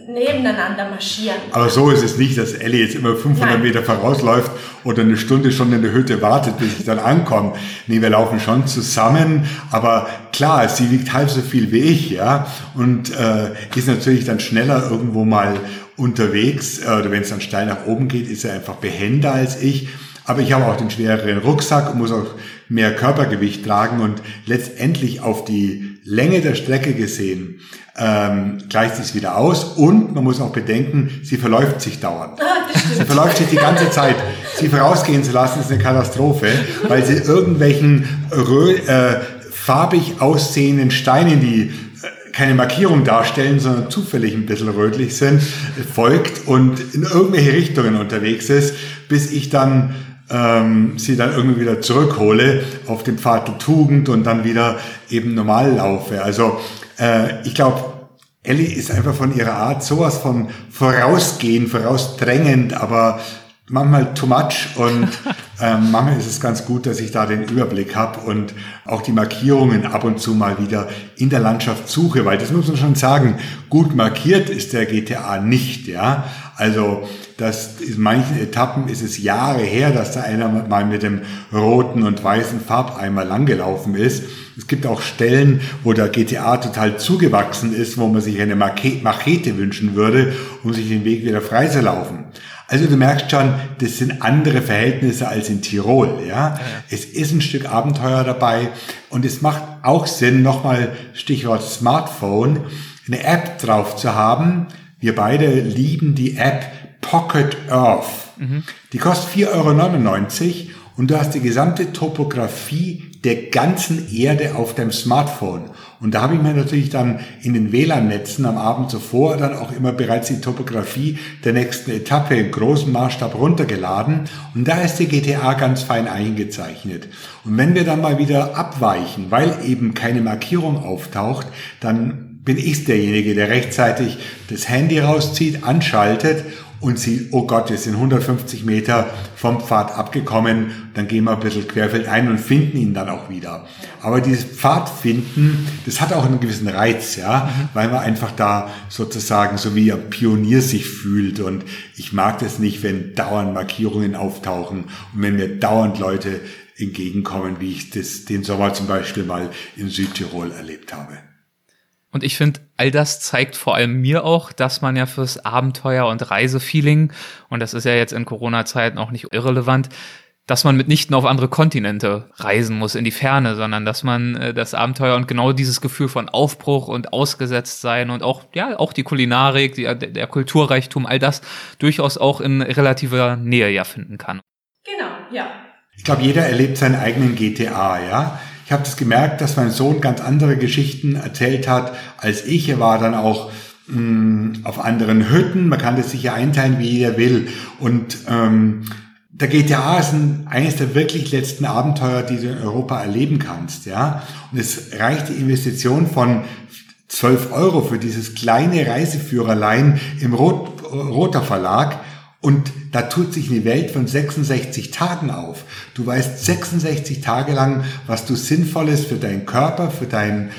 nebeneinander marschieren.
Aber so ist es nicht, dass Ellie jetzt immer 500 Nein. Meter vorausläuft oder eine Stunde schon in der Hütte wartet, bis ich dann ankomme. Nee, wir laufen schon zusammen, aber klar, sie wiegt halb so viel wie ich, ja, und äh, ist natürlich dann schneller irgendwo mal unterwegs, äh, oder wenn es dann steil nach oben geht, ist er einfach behender als ich. Aber ich habe auch den schwereren Rucksack und muss auch mehr Körpergewicht tragen und letztendlich auf die Länge der Strecke gesehen ähm, gleicht sich wieder aus und man muss auch bedenken, sie verläuft sich dauernd. Ah, sie verläuft sich die ganze Zeit. Sie vorausgehen zu lassen ist eine Katastrophe, weil sie irgendwelchen äh, farbig aussehenden Steinen, die keine Markierung darstellen, sondern zufällig ein bisschen rötlich sind, folgt und in irgendwelche Richtungen unterwegs ist, bis ich dann ähm, sie dann irgendwie wieder zurückhole auf den Pfad der Tugend und dann wieder eben normal laufe. Also äh, ich glaube, Ellie ist einfach von ihrer Art sowas von vorausgehen, vorausdrängend, aber manchmal too much und (laughs) ähm, manchmal ist es ganz gut, dass ich da den Überblick habe und auch die Markierungen ab und zu mal wieder in der Landschaft suche, weil das muss man schon sagen, gut markiert ist der GTA nicht, ja. Also das in manchen Etappen ist es Jahre her, dass da einer mal mit dem roten und weißen Farbeimer langgelaufen ist. Es gibt auch Stellen, wo der GTA total zugewachsen ist, wo man sich eine Machete wünschen würde, um sich den Weg wieder frei zu laufen. Also du merkst schon, das sind andere Verhältnisse als in Tirol. Ja? Es ist ein Stück Abenteuer dabei und es macht auch Sinn, nochmal Stichwort Smartphone, eine App drauf zu haben. Wir beide lieben die App Pocket Earth. Mhm. Die kostet 4,99 Euro und du hast die gesamte Topografie der ganzen Erde auf deinem Smartphone. Und da habe ich mir natürlich dann in den WLAN-Netzen am Abend zuvor dann auch immer bereits die Topografie der nächsten Etappe in großem Maßstab runtergeladen. Und da ist die GTA ganz fein eingezeichnet. Und wenn wir dann mal wieder abweichen, weil eben keine Markierung auftaucht, dann bin ich derjenige, der rechtzeitig das Handy rauszieht, anschaltet und sieht, oh Gott, wir sind 150 Meter vom Pfad abgekommen, dann gehen wir ein bisschen querfeld ein und finden ihn dann auch wieder. Aber dieses Pfadfinden, das hat auch einen gewissen Reiz, ja, mhm. weil man einfach da sozusagen so wie ein Pionier sich fühlt und ich mag das nicht, wenn dauernd Markierungen auftauchen und wenn mir dauernd Leute entgegenkommen, wie ich das den Sommer zum Beispiel mal in Südtirol erlebt habe.
Und ich finde, all das zeigt vor allem mir auch, dass man ja fürs Abenteuer und Reisefeeling, und das ist ja jetzt in Corona-Zeiten auch nicht irrelevant, dass man mitnichten auf andere Kontinente reisen muss, in die Ferne, sondern dass man äh, das Abenteuer und genau dieses Gefühl von Aufbruch und ausgesetzt sein und auch, ja, auch die Kulinarik, die, der Kulturreichtum, all das durchaus auch in relativer Nähe ja finden kann.
Genau, ja.
Ich glaube, jeder erlebt seinen eigenen GTA, ja. Ich habe das gemerkt, dass mein Sohn ganz andere Geschichten erzählt hat als ich. Er war dann auch mh, mm, auf anderen Hütten. Man kann das sicher einteilen, wie jeder will. Und ähm, der GTA ist ein, eines der wirklich letzten Abenteuer, die du in Europa erleben kannst. Ja, und es reicht die Investition von 12 Euro für dieses kleine Reiseführerlein im Rot, Roter Verlag und da tut sich eine Welt von 66 Tagen auf. Du weißt 66 Tage lang, was du Sinnvolles für deinen Körper, für deinen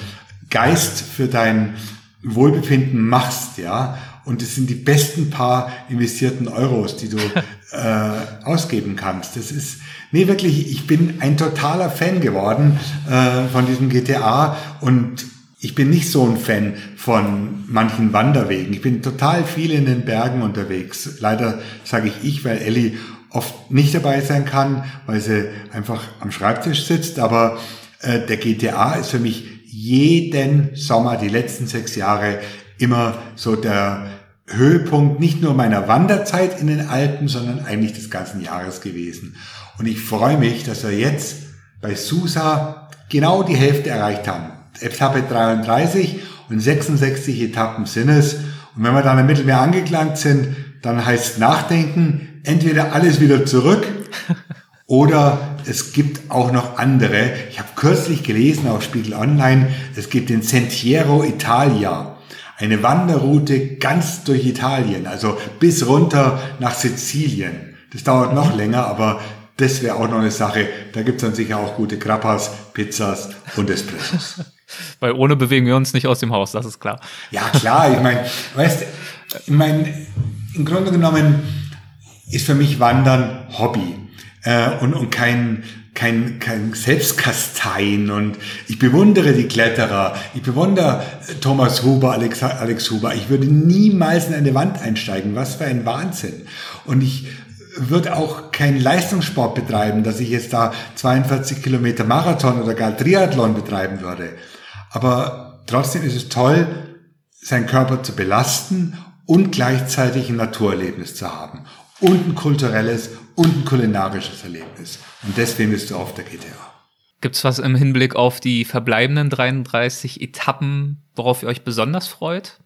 Geist, für dein Wohlbefinden machst, ja. Und es sind die besten paar investierten Euros, die du (laughs) äh, ausgeben kannst. Das ist, nee, wirklich, ich bin ein totaler Fan geworden äh, von diesem GTA und ich bin nicht so ein Fan von manchen Wanderwegen. Ich bin total viel in den Bergen unterwegs. Leider sage ich ich, weil Ellie oft nicht dabei sein kann, weil sie einfach am Schreibtisch sitzt. Aber äh, der GTA ist für mich jeden Sommer, die letzten sechs Jahre, immer so der Höhepunkt nicht nur meiner Wanderzeit in den Alpen, sondern eigentlich des ganzen Jahres gewesen. Und ich freue mich, dass wir jetzt bei Susa genau die Hälfte erreicht haben. Etappe 33 und 66 Etappen sind es. Und wenn wir dann im Mittelmeer angelangt sind, dann heißt Nachdenken, entweder alles wieder zurück (laughs) oder es gibt auch noch andere. Ich habe kürzlich gelesen auf Spiegel Online, es gibt den Sentiero Italia. Eine Wanderroute ganz durch Italien, also bis runter nach Sizilien. Das dauert noch länger, aber das wäre auch noch eine Sache. Da gibt's dann sicher auch gute Grappas, Pizzas und Espressos. (laughs)
Weil ohne bewegen wir uns nicht aus dem Haus, das ist klar.
Ja, klar. Ich meine, weißt ich meine, im Grunde genommen ist für mich Wandern Hobby äh, und, und kein, kein, kein Selbstkasteien und ich bewundere die Kletterer, ich bewundere Thomas Huber, Alex, Alex Huber. Ich würde niemals in eine Wand einsteigen. Was für ein Wahnsinn. Und ich würde auch keinen Leistungssport betreiben, dass ich jetzt da 42 Kilometer Marathon oder gar Triathlon betreiben würde. Aber trotzdem ist es toll, seinen Körper zu belasten und gleichzeitig ein Naturerlebnis zu haben. Und ein kulturelles und ein kulinarisches Erlebnis. Und deswegen bist du auf der GTA.
Gibt's was im Hinblick auf die verbleibenden 33 Etappen, worauf ihr euch besonders freut?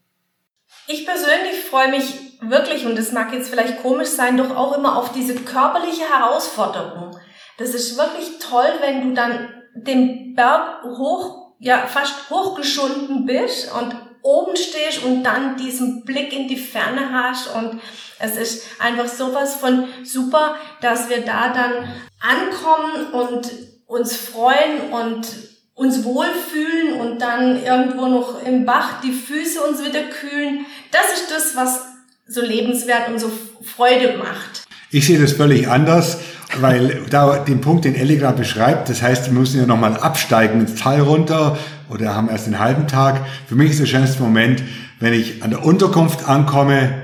Ich persönlich freue mich wirklich, und das mag jetzt vielleicht komisch sein, doch auch immer auf diese körperliche Herausforderung. Das ist wirklich toll, wenn du dann den Berg hoch ja fast hochgeschunden bist und oben stehst und dann diesen Blick in die Ferne hast und es ist einfach sowas von super, dass wir da dann ankommen und uns freuen und uns wohlfühlen und dann irgendwo noch im Bach die Füße uns wieder kühlen. Das ist das, was so lebenswert und so Freude macht.
Ich sehe das völlig anders weil da den Punkt, den Ellie gerade beschreibt, das heißt, wir müssen ja nochmal absteigen ins Tal runter oder haben erst den halben Tag. Für mich ist der schönste Moment, wenn ich an der Unterkunft ankomme,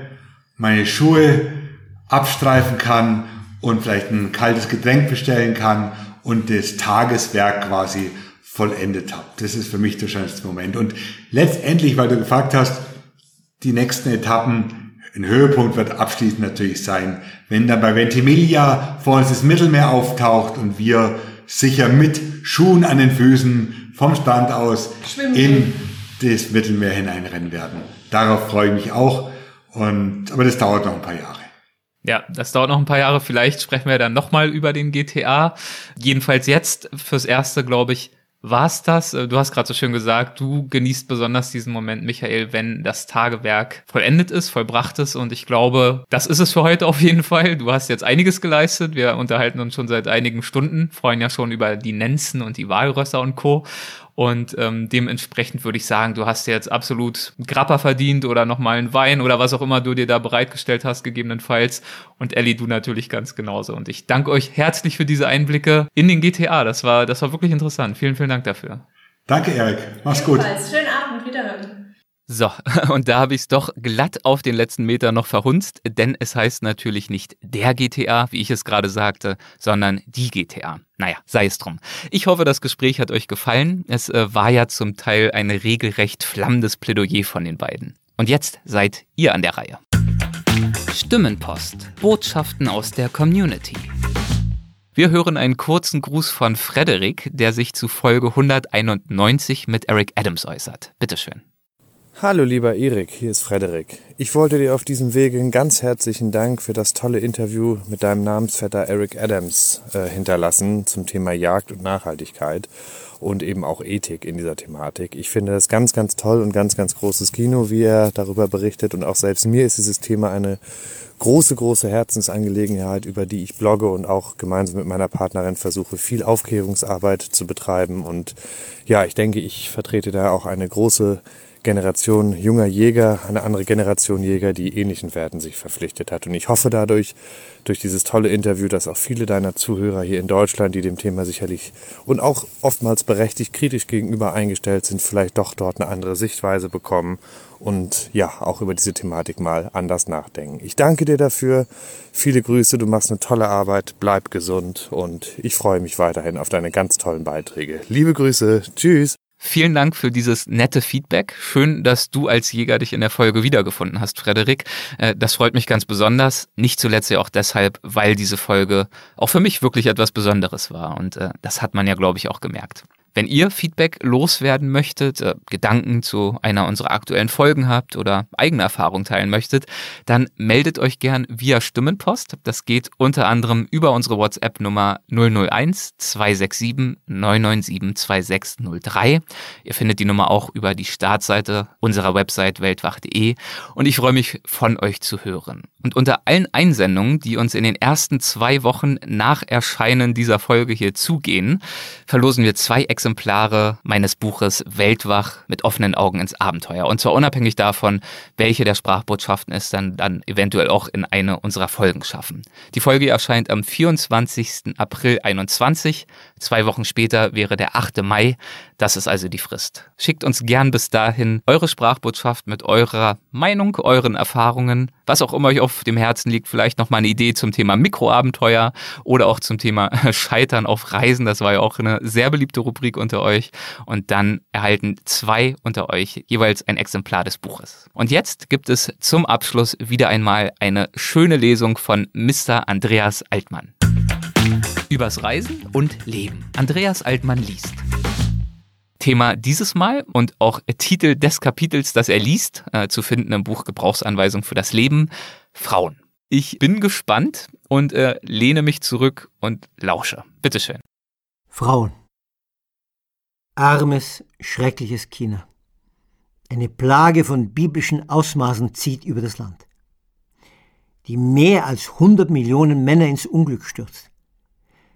meine Schuhe abstreifen kann und vielleicht ein kaltes Getränk bestellen kann und das Tageswerk quasi vollendet habe. Das ist für mich der schönste Moment. Und letztendlich, weil du gefragt hast, die nächsten Etappen, ein Höhepunkt wird abschließend natürlich sein, wenn dann bei Ventimiglia vor uns das Mittelmeer auftaucht und wir sicher mit Schuhen an den Füßen vom Stand aus Schwimmen. in das Mittelmeer hineinrennen werden. Darauf freue ich mich auch. Und, aber das dauert noch ein paar Jahre.
Ja, das dauert noch ein paar Jahre. Vielleicht sprechen wir dann nochmal über den GTA. Jedenfalls jetzt fürs Erste, glaube ich, war's das? Äh, du hast gerade so schön gesagt, du genießt besonders diesen Moment, Michael, wenn das Tagewerk vollendet ist, vollbracht ist. Und ich glaube, das ist es für heute auf jeden Fall. Du hast jetzt einiges geleistet. Wir unterhalten uns schon seit einigen Stunden, freuen ja schon über die Nenzen und die Walrösser und Co. Und ähm, dementsprechend würde ich sagen, du hast jetzt absolut Grappa verdient oder nochmal einen Wein oder was auch immer du dir da bereitgestellt hast, gegebenenfalls. Und Ellie, du natürlich ganz genauso. Und ich danke euch herzlich für diese Einblicke in den GTA. Das war, das war wirklich interessant. Vielen, vielen Dank dafür.
Danke, Erik. Mach's gut.
Schönen Abend, wiederhören.
So, (laughs) und da habe ich es doch glatt auf den letzten Meter noch verhunzt, denn es heißt natürlich nicht der GTA, wie ich es gerade sagte, sondern die GTA. Naja, sei es drum. Ich hoffe, das Gespräch hat euch gefallen. Es äh, war ja zum Teil ein regelrecht flammendes Plädoyer von den beiden. Und jetzt seid ihr an der Reihe. Stimmenpost. Botschaften aus der Community. Wir hören einen kurzen Gruß von Frederik, der sich zu Folge 191 mit Eric Adams äußert. Bitteschön.
Hallo lieber Erik, hier ist Frederik. Ich wollte dir auf diesem Wege einen ganz herzlichen Dank für das tolle Interview mit deinem Namensvetter Eric Adams äh, hinterlassen zum Thema Jagd und Nachhaltigkeit und eben auch Ethik in dieser Thematik. Ich finde das ganz, ganz toll und ganz, ganz großes Kino, wie er darüber berichtet und auch selbst mir ist dieses Thema eine große, große Herzensangelegenheit, über die ich blogge und auch gemeinsam mit meiner Partnerin versuche, viel Aufklärungsarbeit zu betreiben. Und ja, ich denke, ich vertrete da auch eine große Generation junger Jäger, eine andere Generation Jäger, die ähnlichen Werten sich verpflichtet hat. Und ich hoffe dadurch, durch dieses tolle Interview, dass auch viele deiner Zuhörer hier in Deutschland, die dem Thema sicherlich und auch oftmals berechtigt kritisch gegenüber eingestellt sind, vielleicht doch dort eine andere Sichtweise bekommen und ja, auch über diese Thematik mal anders nachdenken. Ich danke dir dafür. Viele Grüße, du machst eine tolle Arbeit, bleib gesund und ich freue mich weiterhin auf deine ganz tollen Beiträge. Liebe Grüße, tschüss.
Vielen Dank für dieses nette Feedback. Schön, dass du als Jäger dich in der Folge wiedergefunden hast, Frederik. Äh, das freut mich ganz besonders. Nicht zuletzt ja auch deshalb, weil diese Folge auch für mich wirklich etwas Besonderes war. Und äh, das hat man ja, glaube ich, auch gemerkt. Wenn ihr Feedback loswerden möchtet, äh, Gedanken zu einer unserer aktuellen Folgen habt oder eigene Erfahrungen teilen möchtet, dann meldet euch gern via Stimmenpost. Das geht unter anderem über unsere WhatsApp-Nummer 001 267 997 2603. Ihr findet die Nummer auch über die Startseite unserer Website weltwach.de und ich freue mich von euch zu hören. Und unter allen Einsendungen, die uns in den ersten zwei Wochen nach Erscheinen dieser Folge hier zugehen, verlosen wir zwei Exemplare meines Buches Weltwach mit offenen Augen ins Abenteuer. Und zwar unabhängig davon, welche der Sprachbotschaften es dann, dann eventuell auch in eine unserer Folgen schaffen. Die Folge erscheint am 24. April 21. Zwei Wochen später wäre der 8. Mai. Das ist also die Frist. Schickt uns gern bis dahin eure Sprachbotschaft mit eurer Meinung, euren Erfahrungen, was auch immer euch auf dem Herzen liegt. Vielleicht noch mal eine Idee zum Thema Mikroabenteuer oder auch zum Thema (laughs) Scheitern auf Reisen. Das war ja auch eine sehr beliebte Rubrik unter euch. Und dann erhalten zwei unter euch jeweils ein Exemplar des Buches. Und jetzt gibt es zum Abschluss wieder einmal eine schöne Lesung von Mr. Andreas Altmann. Übers Reisen und Leben. Andreas Altmann liest. Thema dieses Mal und auch Titel des Kapitels, das er liest, äh, zu finden im Buch Gebrauchsanweisung für das Leben, Frauen. Ich bin gespannt und äh, lehne mich zurück und lausche. Bitteschön.
Frauen. Armes, schreckliches China. Eine Plage von biblischen Ausmaßen zieht über das Land, die mehr als 100 Millionen Männer ins Unglück stürzt.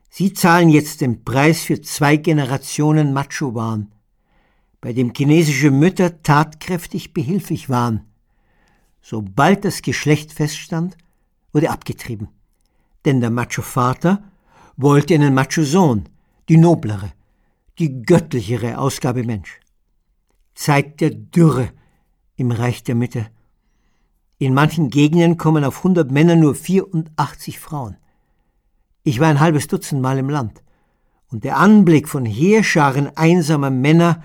Sie zahlen jetzt den Preis für zwei Generationen Macho-Wahn, bei dem chinesische Mütter tatkräftig behilflich waren. Sobald das Geschlecht feststand, wurde abgetrieben. Denn der Macho-Vater wollte einen Macho-Sohn, die noblere, die göttlichere Ausgabe Mensch. Zeit der Dürre im Reich der Mitte. In manchen Gegenden kommen auf 100 Männer nur 84 Frauen. Ich war ein halbes Dutzend Mal im Land, und der Anblick von Heerscharen einsamer Männer,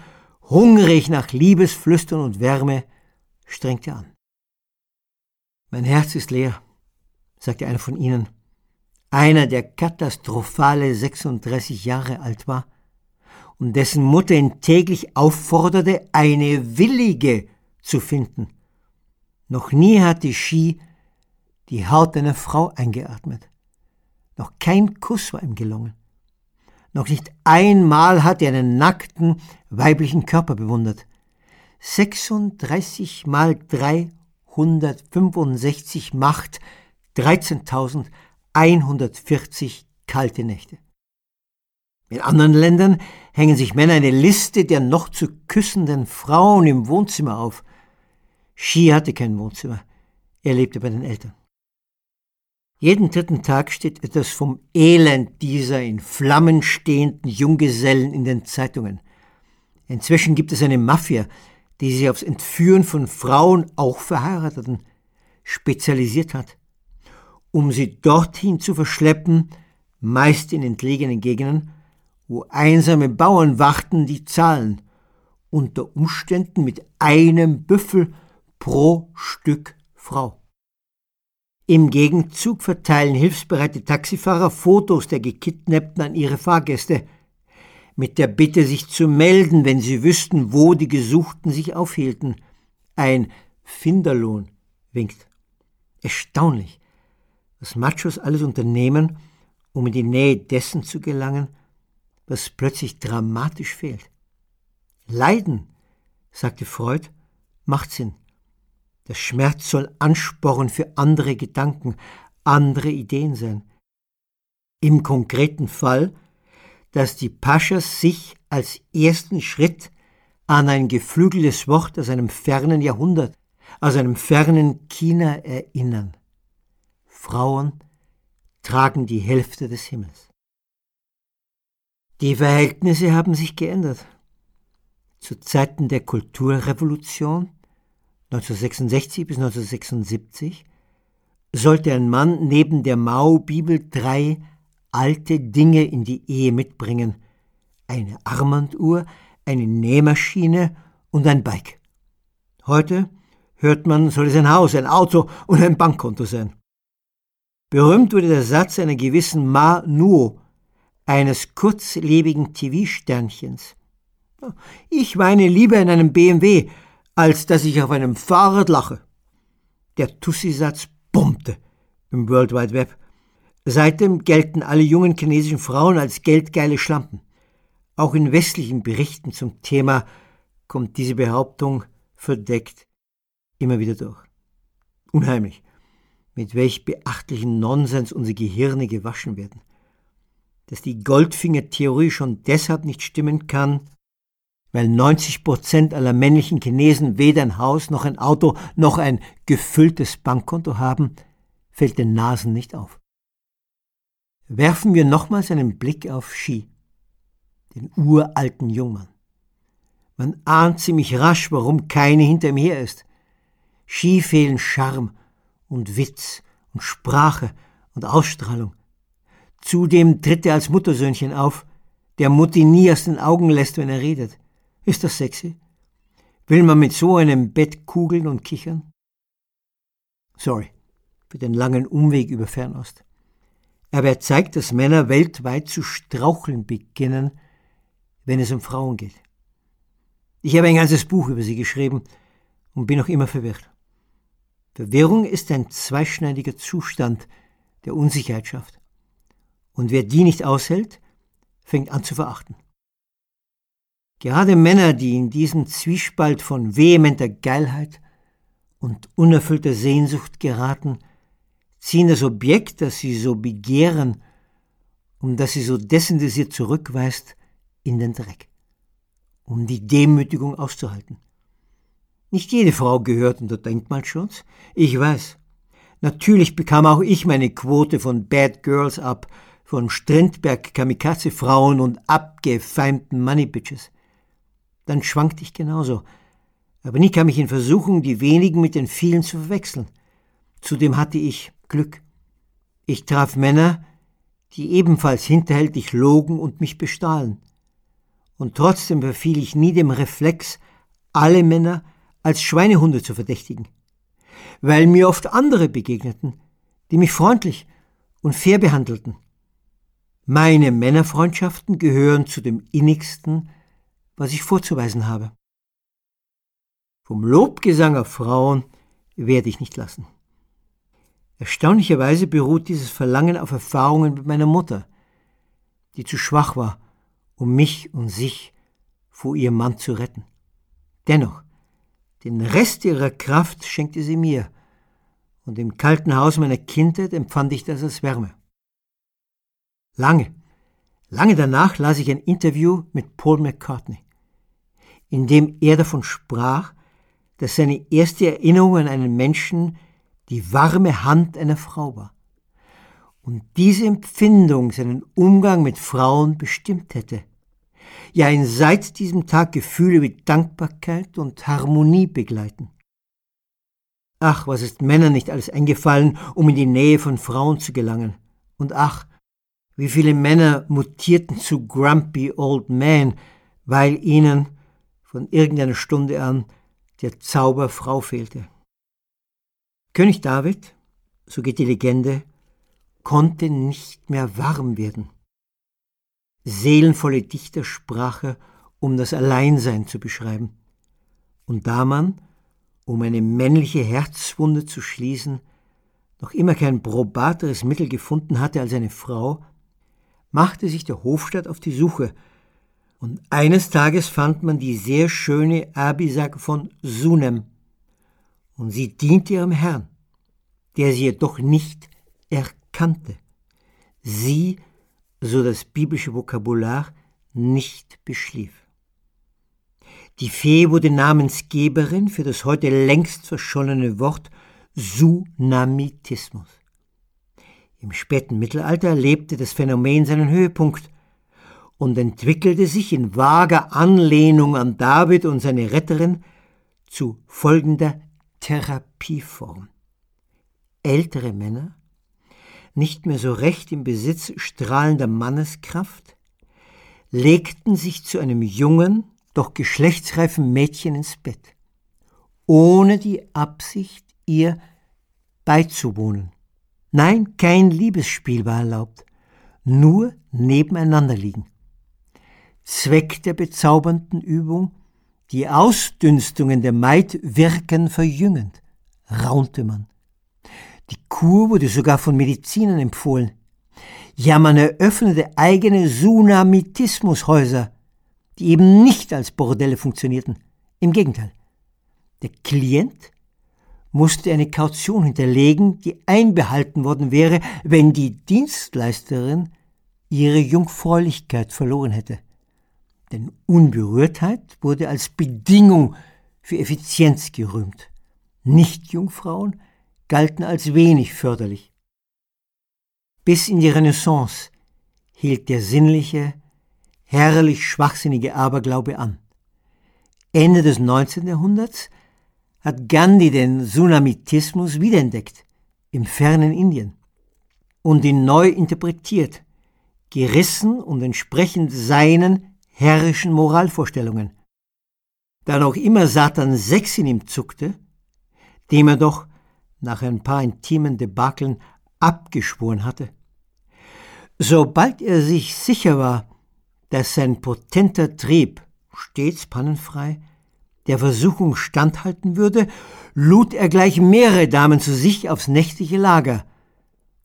hungrig nach Liebesflüstern und Wärme, strengte an. Mein Herz ist leer, sagte einer von ihnen, einer, der katastrophale 36 Jahre alt war und dessen Mutter ihn täglich aufforderte, eine Willige zu finden. Noch nie hatte Ski die Haut einer Frau eingeatmet. Noch kein Kuss war ihm gelungen. Noch nicht einmal hat er einen nackten weiblichen Körper bewundert. 36 mal 365 macht 13.140 kalte Nächte. In anderen Ländern hängen sich Männer eine Liste der noch zu küssenden Frauen im Wohnzimmer auf. Shi hatte kein Wohnzimmer. Er lebte bei den Eltern. Jeden dritten Tag steht etwas vom Elend dieser in Flammen stehenden Junggesellen in den Zeitungen. Inzwischen gibt es eine Mafia, die sich aufs Entführen von Frauen, auch Verheirateten, spezialisiert hat. Um sie dorthin zu verschleppen, meist in entlegenen Gegenden, wo einsame Bauern warten, die zahlen, unter Umständen mit einem Büffel pro Stück Frau. Im Gegenzug verteilen hilfsbereite Taxifahrer Fotos der Gekidnappten an ihre Fahrgäste, mit der Bitte, sich zu melden, wenn sie wüssten, wo die Gesuchten sich aufhielten. Ein Finderlohn winkt. Erstaunlich, was Machos alles unternehmen, um in die Nähe dessen zu gelangen, was plötzlich dramatisch fehlt. Leiden, sagte Freud, macht Sinn. Der Schmerz soll Ansporn für andere Gedanken, andere Ideen sein. Im konkreten Fall, dass die Paschas sich als ersten Schritt an ein geflügeltes Wort aus einem fernen Jahrhundert, aus einem fernen China erinnern. Frauen tragen die Hälfte des Himmels. Die Verhältnisse haben sich geändert. Zu Zeiten der Kulturrevolution 1966 bis 1976 sollte ein Mann neben der Mao-Bibel drei alte Dinge in die Ehe mitbringen. Eine Armbanduhr, eine Nähmaschine und ein Bike. Heute hört man, soll es ein Haus, ein Auto und ein Bankkonto sein. Berühmt wurde der Satz einer gewissen Ma Nuo, eines kurzlebigen TV-Sternchens. Ich weine lieber in einem BMW, als dass ich auf einem Fahrrad lache. Der Tussi-Satz bummte im World Wide Web. Seitdem gelten alle jungen chinesischen Frauen als geldgeile Schlampen. Auch in westlichen Berichten zum Thema kommt diese Behauptung verdeckt immer wieder durch. Unheimlich, mit welch beachtlichen Nonsens unsere Gehirne gewaschen werden. Dass die Goldfinger-Theorie schon deshalb nicht stimmen kann, weil 90 Prozent aller männlichen Chinesen weder ein Haus noch ein Auto noch ein gefülltes Bankkonto haben, fällt den Nasen nicht auf. Werfen wir nochmals einen Blick auf Xi, den uralten Jungmann. Man ahnt ziemlich rasch, warum keine hinter ihm her ist. Xi fehlen Charme und Witz und Sprache und Ausstrahlung. Zudem tritt er als Muttersöhnchen auf, der Mutti nie aus den Augen lässt, wenn er redet. Ist das sexy? Will man mit so einem Bett kugeln und kichern? Sorry für den langen Umweg über Fernost. Aber er zeigt, dass Männer weltweit zu straucheln beginnen, wenn es um Frauen geht. Ich habe ein ganzes Buch über sie geschrieben und bin noch immer verwirrt. Verwirrung ist ein zweischneidiger Zustand, der Unsicherheit schafft. Und wer die nicht aushält, fängt an zu verachten. Gerade Männer, die in diesen Zwiespalt von vehementer Geilheit und unerfüllter Sehnsucht geraten, ziehen das Objekt, das sie so begehren und das sie so desinteressiert zurückweist, in den Dreck, um die Demütigung auszuhalten. Nicht jede Frau gehört unter Denkmalschutz, ich weiß. Natürlich bekam auch ich meine Quote von Bad Girls ab, von Strindberg-Kamikaze-Frauen und abgefeimten Money-Bitches dann schwankte ich genauso. Aber nie kam ich in Versuchung, die wenigen mit den vielen zu verwechseln. Zudem hatte ich Glück. Ich traf Männer, die ebenfalls hinterhältig logen und mich bestahlen. Und trotzdem verfiel ich nie dem Reflex, alle Männer als Schweinehunde zu verdächtigen, weil mir oft andere begegneten, die mich freundlich und fair behandelten. Meine Männerfreundschaften gehören zu dem innigsten, was ich vorzuweisen habe. Vom Lobgesang auf Frauen werde ich nicht lassen. Erstaunlicherweise beruht dieses Verlangen auf Erfahrungen mit meiner Mutter. die zu schwach war, um mich und sich vor ihrem Mann zu retten. Dennoch, den Rest ihrer Kraft schenkte sie mir, und im kalten Haus meiner Kindheit empfand ich das als Wärme. Lange, lange danach las ich ein Interview mit Paul McCartney, in dem er davon sprach, dass seine erste Erinnerung an einen Menschen die warme Hand einer Frau war und diese Empfindung seinen Umgang mit Frauen bestimmt hätte. Ja, ihn seit diesem Tag Gefühle wie Dankbarkeit und Harmonie begleiten. Ach, was ist Männern nicht alles eingefallen, um in die Nähe von Frauen zu gelangen. Und ach, wie viele Männer mutierten zu Grumpy Old Man, weil ihnen von irgendeiner Stunde an der Zauberfrau fehlte. König David, so geht die Legende, konnte nicht mehr warm werden. Seelenvolle Dichtersprache, um das Alleinsein zu beschreiben. Und da man, um eine männliche Herzwunde zu schließen, noch immer kein probateres Mittel gefunden hatte als eine Frau, machte sich der Hofstaat auf die Suche, und eines Tages fand man die sehr schöne Abisak von Sunem, und sie diente ihrem Herrn, der sie jedoch nicht erkannte kannte, sie, so das biblische Vokabular, nicht beschlief. Die Fee wurde Namensgeberin für das heute längst verschollene Wort Sunamitismus. Im späten Mittelalter erlebte das Phänomen seinen Höhepunkt und entwickelte sich in vager Anlehnung an David und seine Retterin zu folgender Therapieform. Ältere Männer nicht mehr so recht im Besitz strahlender Manneskraft, legten sich zu einem jungen, doch geschlechtsreifen Mädchen ins Bett, ohne die Absicht, ihr beizuwohnen. Nein, kein Liebesspiel war erlaubt, nur nebeneinander liegen. Zweck der bezaubernden Übung, die Ausdünstungen der Maid wirken verjüngend, raunte man. Die Kur wurde sogar von Medizinern empfohlen. Ja, man eröffnete eigene Sunamitismushäuser, die eben nicht als Bordelle funktionierten. Im Gegenteil. Der Klient musste eine Kaution hinterlegen, die einbehalten worden wäre, wenn die Dienstleisterin ihre Jungfräulichkeit verloren hätte. Denn Unberührtheit wurde als Bedingung für Effizienz gerühmt. Nicht-Jungfrauen galten als wenig förderlich. Bis in die Renaissance hielt der sinnliche, herrlich schwachsinnige Aberglaube an. Ende des 19. Jahrhunderts hat Gandhi den Sunamitismus wiederentdeckt im fernen Indien und ihn neu interpretiert, gerissen und entsprechend seinen herrischen Moralvorstellungen. Da noch immer Satan Sex in ihm zuckte, dem er doch nach ein paar intimen Debakeln abgeschworen hatte. Sobald er sich sicher war, dass sein potenter Trieb, stets pannenfrei, der Versuchung standhalten würde, lud er gleich mehrere Damen zu sich aufs nächtliche Lager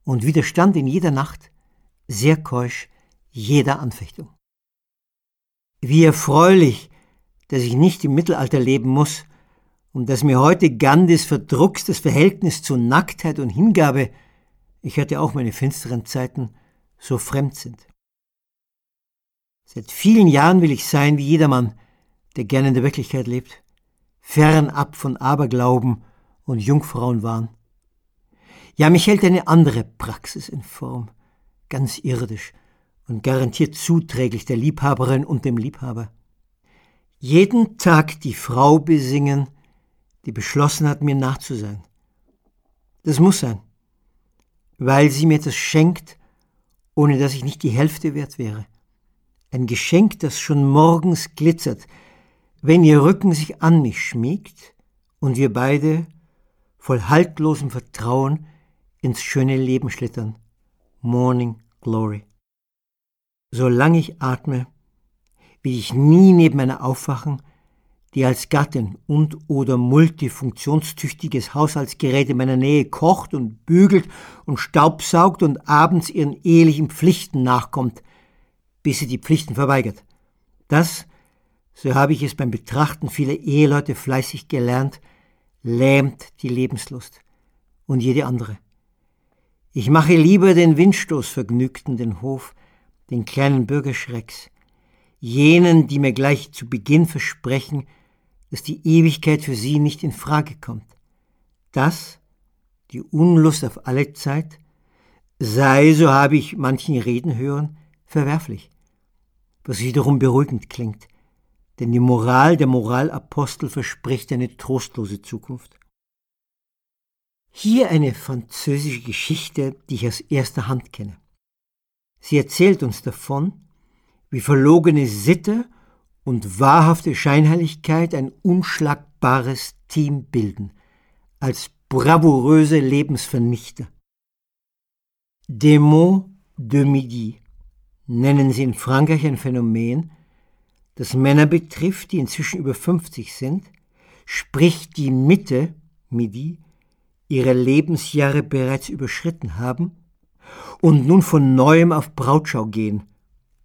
und widerstand in jeder Nacht, sehr keusch, jeder Anfechtung. Wie erfreulich, dass ich nicht im Mittelalter leben muss, und dass mir heute Gandhis verdruckstes Verhältnis zu Nacktheit und Hingabe, ich hatte auch meine finsteren Zeiten, so fremd sind. Seit vielen Jahren will ich sein wie jedermann, der gern in der Wirklichkeit lebt, fernab von Aberglauben und Jungfrauenwahn. Ja, mich hält eine andere Praxis in Form, ganz irdisch und garantiert zuträglich der Liebhaberin und dem Liebhaber. Jeden Tag die Frau besingen, die beschlossen hat, mir nachzusein. Das muss sein, weil sie mir etwas schenkt, ohne dass ich nicht die Hälfte wert wäre. Ein Geschenk, das schon morgens glitzert, wenn ihr Rücken sich an mich schmiegt und wir beide voll haltlosem Vertrauen ins schöne Leben schlittern. Morning Glory. Solange ich atme, will ich nie neben einer aufwachen, die als Gattin und oder multifunktionstüchtiges Haushaltsgerät in meiner Nähe kocht und bügelt und staubsaugt und abends ihren ehelichen Pflichten nachkommt, bis sie die Pflichten verweigert. Das, so habe ich es beim Betrachten vieler Eheleute fleißig gelernt, lähmt die Lebenslust und jede andere. Ich mache lieber den Windstoßvergnügten den Hof, den kleinen Bürgerschrecks, jenen, die mir gleich zu Beginn versprechen, dass die Ewigkeit für sie nicht in Frage kommt. Das, die Unlust auf alle Zeit, sei, so habe ich manchen reden hören, verwerflich, was wiederum beruhigend klingt, denn die Moral der Moralapostel verspricht eine trostlose Zukunft. Hier eine französische Geschichte, die ich aus erster Hand kenne. Sie erzählt uns davon, wie verlogene Sitte und wahrhafte Scheinheiligkeit ein unschlagbares Team bilden, als bravouröse Lebensvernichter. Démon de Midi nennen sie in Frankreich ein Phänomen, das Männer betrifft, die inzwischen über 50 sind, sprich die Mitte, Midi, ihrer Lebensjahre bereits überschritten haben und nun von neuem auf Brautschau gehen.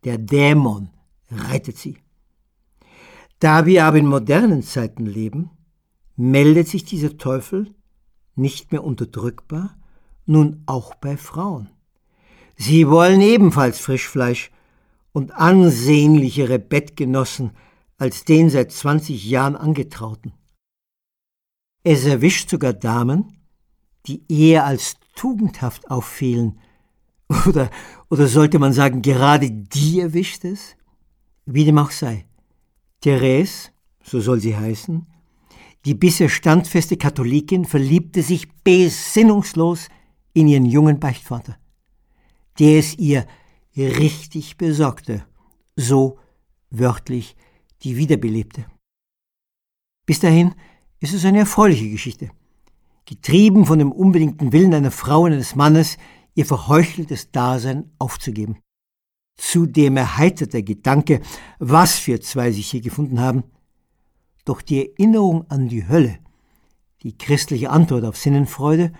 Der Dämon reitet sie. Da wir aber in modernen Zeiten leben, meldet sich dieser Teufel nicht mehr unterdrückbar, nun auch bei Frauen. Sie wollen ebenfalls Frischfleisch und ansehnlichere Bettgenossen als den seit 20 Jahren angetrauten. Es erwischt sogar Damen, die eher als tugendhaft auffielen, oder, oder sollte man sagen, gerade die erwischt es? Wie dem auch sei. Therese, so soll sie heißen, die bisher standfeste Katholikin verliebte sich besinnungslos in ihren jungen Beichtvater, der es ihr richtig besorgte, so wörtlich die wiederbelebte. Bis dahin ist es eine erfreuliche Geschichte. Getrieben von dem unbedingten Willen einer Frau und eines Mannes, ihr verheucheltes Dasein aufzugeben. Zudem erheitert der Gedanke, was für zwei sich hier gefunden haben, doch die Erinnerung an die Hölle, die christliche Antwort auf Sinnenfreude,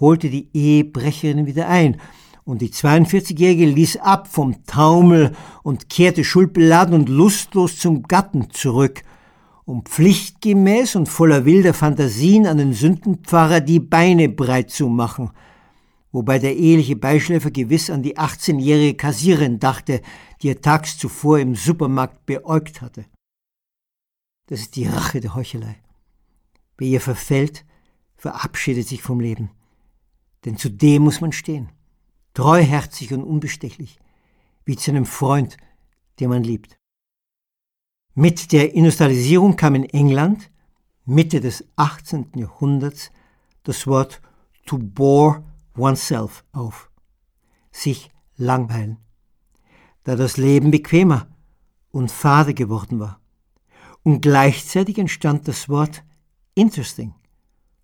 holte die Ehebrecherin wieder ein, und die 42-Jährige ließ ab vom Taumel und kehrte schuldbeladen und lustlos zum Gatten zurück, um pflichtgemäß und voller wilder Fantasien an den Sündenpfarrer die Beine breit zu machen, wobei der eheliche Beischläfer gewiss an die 18-jährige Kassierin dachte, die er tags zuvor im Supermarkt beäugt hatte. Das ist die Rache der Heuchelei. Wer ihr verfällt, verabschiedet sich vom Leben. Denn zu dem muss man stehen. Treuherzig und unbestechlich. Wie zu einem Freund, den man liebt. Mit der Industrialisierung kam in England Mitte des 18. Jahrhunderts das Wort to bore oneself auf. Sich langweilen. Da das Leben bequemer und fade geworden war und gleichzeitig entstand das Wort interesting,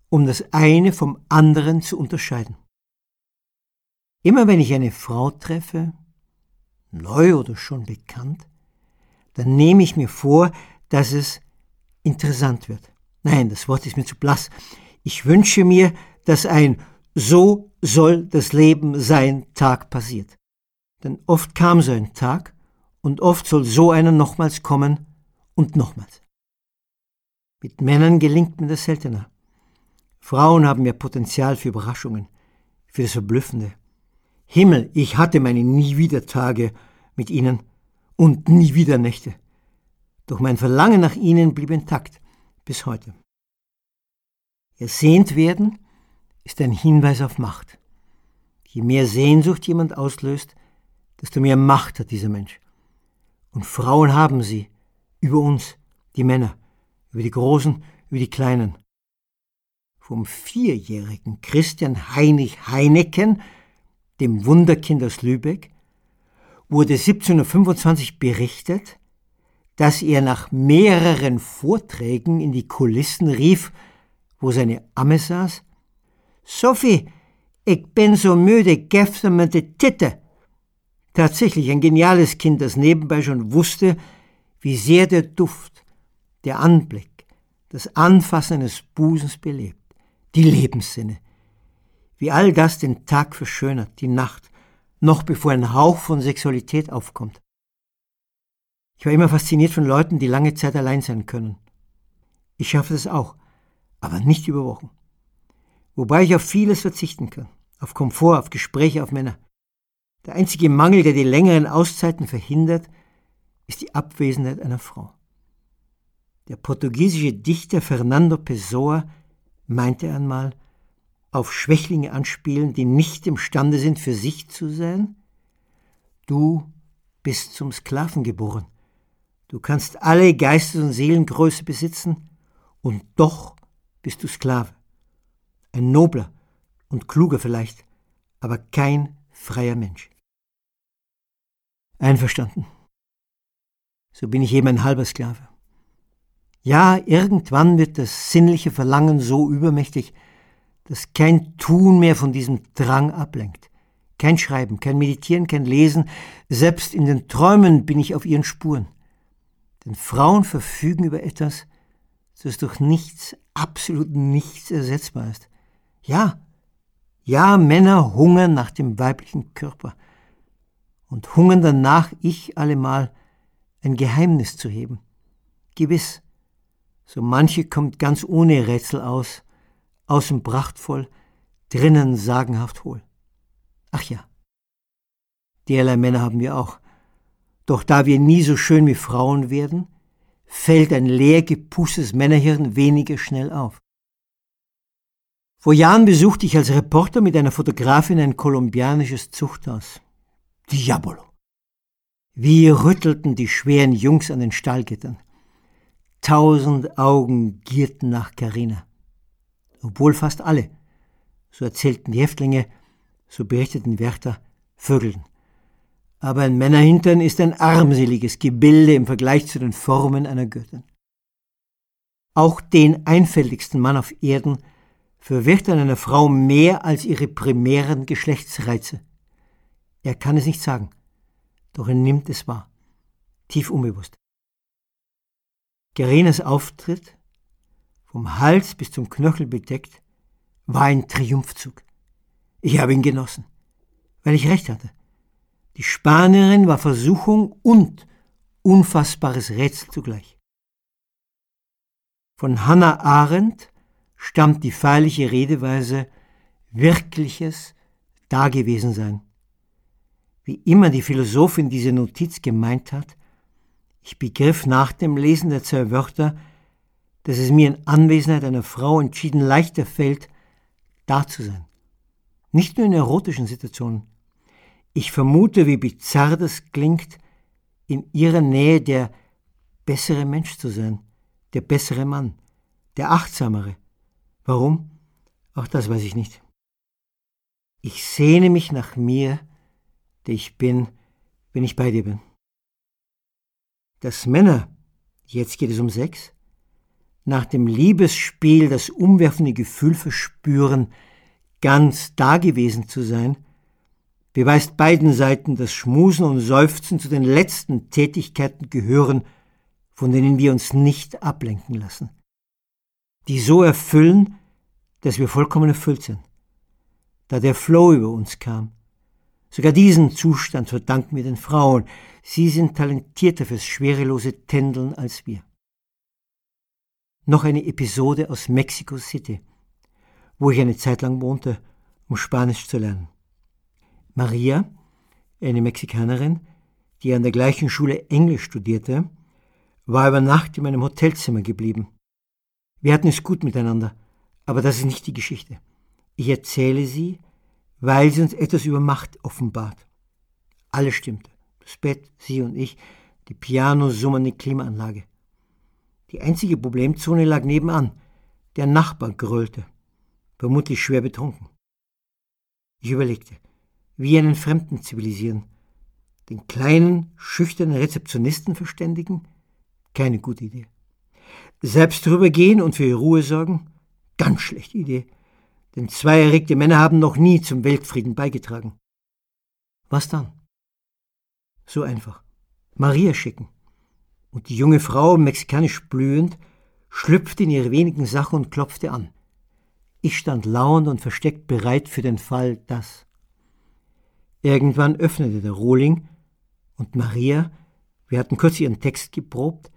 um das eine vom anderen zu unterscheiden. Immer wenn ich eine Frau treffe, neu oder schon bekannt, dann nehme ich mir vor, dass es interessant wird. Nein, das Wort ist mir zu blass. Ich wünsche mir, dass ein so soll das Leben sein Tag passiert. Denn oft kam so ein Tag und oft soll so einer nochmals kommen und nochmals. Mit Männern gelingt mir das seltener. Frauen haben mehr Potenzial für Überraschungen, für das Verblüffende. Himmel, ich hatte meine nie wieder Tage mit ihnen und nie wieder Nächte. Doch mein Verlangen nach ihnen blieb intakt bis heute. Ersehnt werden ist ein Hinweis auf Macht. Je mehr Sehnsucht jemand auslöst, desto mehr Macht hat dieser Mensch. Und Frauen haben sie, über uns, die Männer, über die Großen, über die Kleinen. Vom vierjährigen Christian Heinrich Heineken, dem Wunderkind aus Lübeck, wurde 1725 berichtet, dass er nach mehreren Vorträgen in die Kulissen rief, wo seine Amme saß, Sophie, ich bin so müde, gäfte mir die Titte. Tatsächlich ein geniales Kind, das nebenbei schon wusste, wie sehr der Duft, der Anblick, das Anfassen eines Busens belebt, die Lebenssinne, wie all das den Tag verschönert, die Nacht, noch bevor ein Hauch von Sexualität aufkommt. Ich war immer fasziniert von Leuten, die lange Zeit allein sein können. Ich schaffe das auch, aber nicht über Wochen. Wobei ich auf vieles verzichten kann. Auf Komfort, auf Gespräche, auf Männer. Der einzige Mangel, der die längeren Auszeiten verhindert, ist die Abwesenheit einer Frau. Der portugiesische Dichter Fernando Pessoa meinte einmal, auf Schwächlinge anspielen, die nicht imstande sind, für sich zu sein? Du bist zum Sklaven geboren. Du kannst alle Geistes- und Seelengröße besitzen, und doch bist du Sklave. Ein nobler und kluger vielleicht, aber kein freier Mensch. Einverstanden. So bin ich eben ein halber Sklave. Ja, irgendwann wird das sinnliche Verlangen so übermächtig, dass kein Tun mehr von diesem Drang ablenkt. Kein Schreiben, kein Meditieren, kein Lesen, selbst in den Träumen bin ich auf ihren Spuren. Denn Frauen verfügen über etwas, das durch nichts, absolut nichts ersetzbar ist. Ja, ja, Männer hungern nach dem weiblichen Körper und hungern danach, ich allemal ein Geheimnis zu heben. Gewiss, so manche kommt ganz ohne Rätsel aus, außen prachtvoll, drinnen sagenhaft hohl. Ach ja, derlei Männer haben wir auch. Doch da wir nie so schön wie Frauen werden, fällt ein leer gepustes Männerhirn weniger schnell auf. Vor Jahren besuchte ich als Reporter mit einer Fotografin ein kolumbianisches Zuchthaus. Diabolo. Wie rüttelten die schweren Jungs an den Stallgittern. Tausend Augen gierten nach Carina. Obwohl fast alle, so erzählten die Häftlinge, so berichteten Wärter, vögelten. Aber ein Männerhintern ist ein armseliges Gebilde im Vergleich zu den Formen einer Göttin. Auch den einfältigsten Mann auf Erden verwirrt an einer Frau mehr als ihre primären Geschlechtsreize. Er kann es nicht sagen, doch er nimmt es wahr, tief unbewusst. Gerenes Auftritt, vom Hals bis zum Knöchel bedeckt, war ein Triumphzug. Ich habe ihn genossen, weil ich recht hatte. Die Spanierin war Versuchung und unfassbares Rätsel zugleich. Von Hannah Arendt stammt die feierliche Redeweise wirkliches Dagewesensein. Wie immer die Philosophin diese Notiz gemeint hat, ich begriff nach dem Lesen der zwei Wörter, dass es mir in Anwesenheit einer Frau entschieden leichter fällt, da zu sein. Nicht nur in erotischen Situationen, ich vermute, wie bizarr das klingt, in ihrer Nähe der bessere Mensch zu sein, der bessere Mann, der achtsamere. Warum? Auch das weiß ich nicht. Ich sehne mich nach mir, der ich bin, wenn ich bei dir bin. Dass Männer, jetzt geht es um Sex, nach dem Liebesspiel das umwerfende Gefühl verspüren, ganz dagewesen zu sein, beweist beiden Seiten, dass Schmusen und Seufzen zu den letzten Tätigkeiten gehören, von denen wir uns nicht ablenken lassen, die so erfüllen, dass wir vollkommen erfüllt sind, da der Flow über uns kam. Sogar diesen Zustand verdanken wir den Frauen. Sie sind talentierter fürs schwerelose Tändeln als wir. Noch eine Episode aus Mexico City, wo ich eine Zeit lang wohnte, um Spanisch zu lernen. Maria, eine Mexikanerin, die an der gleichen Schule Englisch studierte, war über Nacht in meinem Hotelzimmer geblieben. Wir hatten es gut miteinander, aber das ist nicht die Geschichte. Ich erzähle sie, weil sie uns etwas über Macht offenbart. Alles stimmte. Das Bett, sie und ich, die pianosummende Klimaanlage. Die einzige Problemzone lag nebenan. Der Nachbar grölte, vermutlich schwer betrunken. Ich überlegte, wie einen Fremden zivilisieren. Den kleinen, schüchternen Rezeptionisten verständigen? Keine gute Idee. Selbst drüber gehen und für ihre Ruhe sorgen? Ganz schlechte Idee. Denn zwei erregte Männer haben noch nie zum Weltfrieden beigetragen. Was dann? So einfach. Maria schicken. Und die junge Frau, mexikanisch blühend, schlüpfte in ihre wenigen Sachen und klopfte an. Ich stand lauernd und versteckt bereit für den Fall, dass. Irgendwann öffnete der Rohling und Maria, Wir hatten kurz ihren Text geprobt,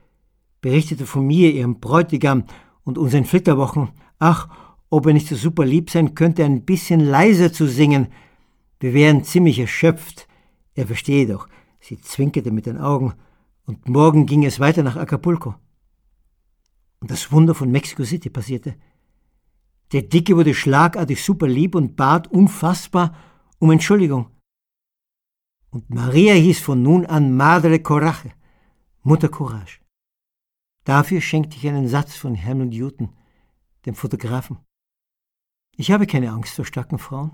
berichtete von mir, ihrem Bräutigam und unseren Flitterwochen. Ach, ob er nicht so super lieb sein könnte, ein bisschen leiser zu singen. Wir wären ziemlich erschöpft. Er verstehe doch. Sie zwinkerte mit den Augen. Und morgen ging es weiter nach Acapulco. Und das Wunder von Mexico City passierte. Der Dicke wurde schlagartig super lieb und bat unfassbar um Entschuldigung. Und Maria hieß von nun an Madre Coraje, Mutter Courage. Dafür schenkte ich einen Satz von Hamilton Newton, dem Fotografen. Ich habe keine Angst vor starken Frauen.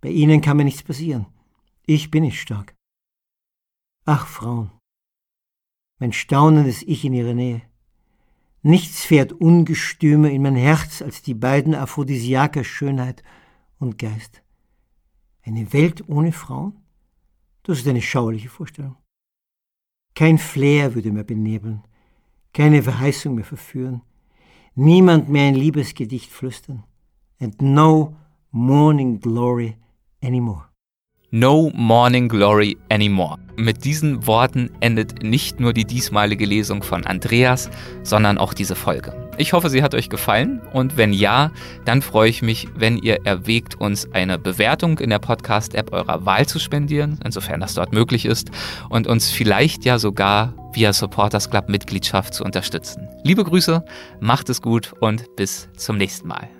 Bei ihnen kann mir nichts passieren. Ich bin nicht stark. Ach, Frauen. Mein staunendes Ich in ihrer Nähe. Nichts fährt ungestümer in mein Herz als die beiden Aphrodisiaker Schönheit und Geist. Eine Welt ohne Frauen? Das ist eine schauerliche Vorstellung. Kein Flair würde mehr benebeln, keine Verheißung mehr verführen, niemand mehr ein Liebesgedicht flüstern, and no morning glory anymore.
No Morning Glory Anymore. Mit diesen Worten endet nicht nur die diesmalige Lesung von Andreas, sondern auch diese Folge. Ich hoffe, sie hat euch gefallen und wenn ja, dann freue ich mich, wenn ihr erwägt, uns eine Bewertung in der Podcast-App eurer Wahl zu spendieren, insofern das dort möglich ist, und uns vielleicht ja sogar via Supporters Club Mitgliedschaft zu unterstützen. Liebe Grüße, macht es gut und bis zum nächsten Mal.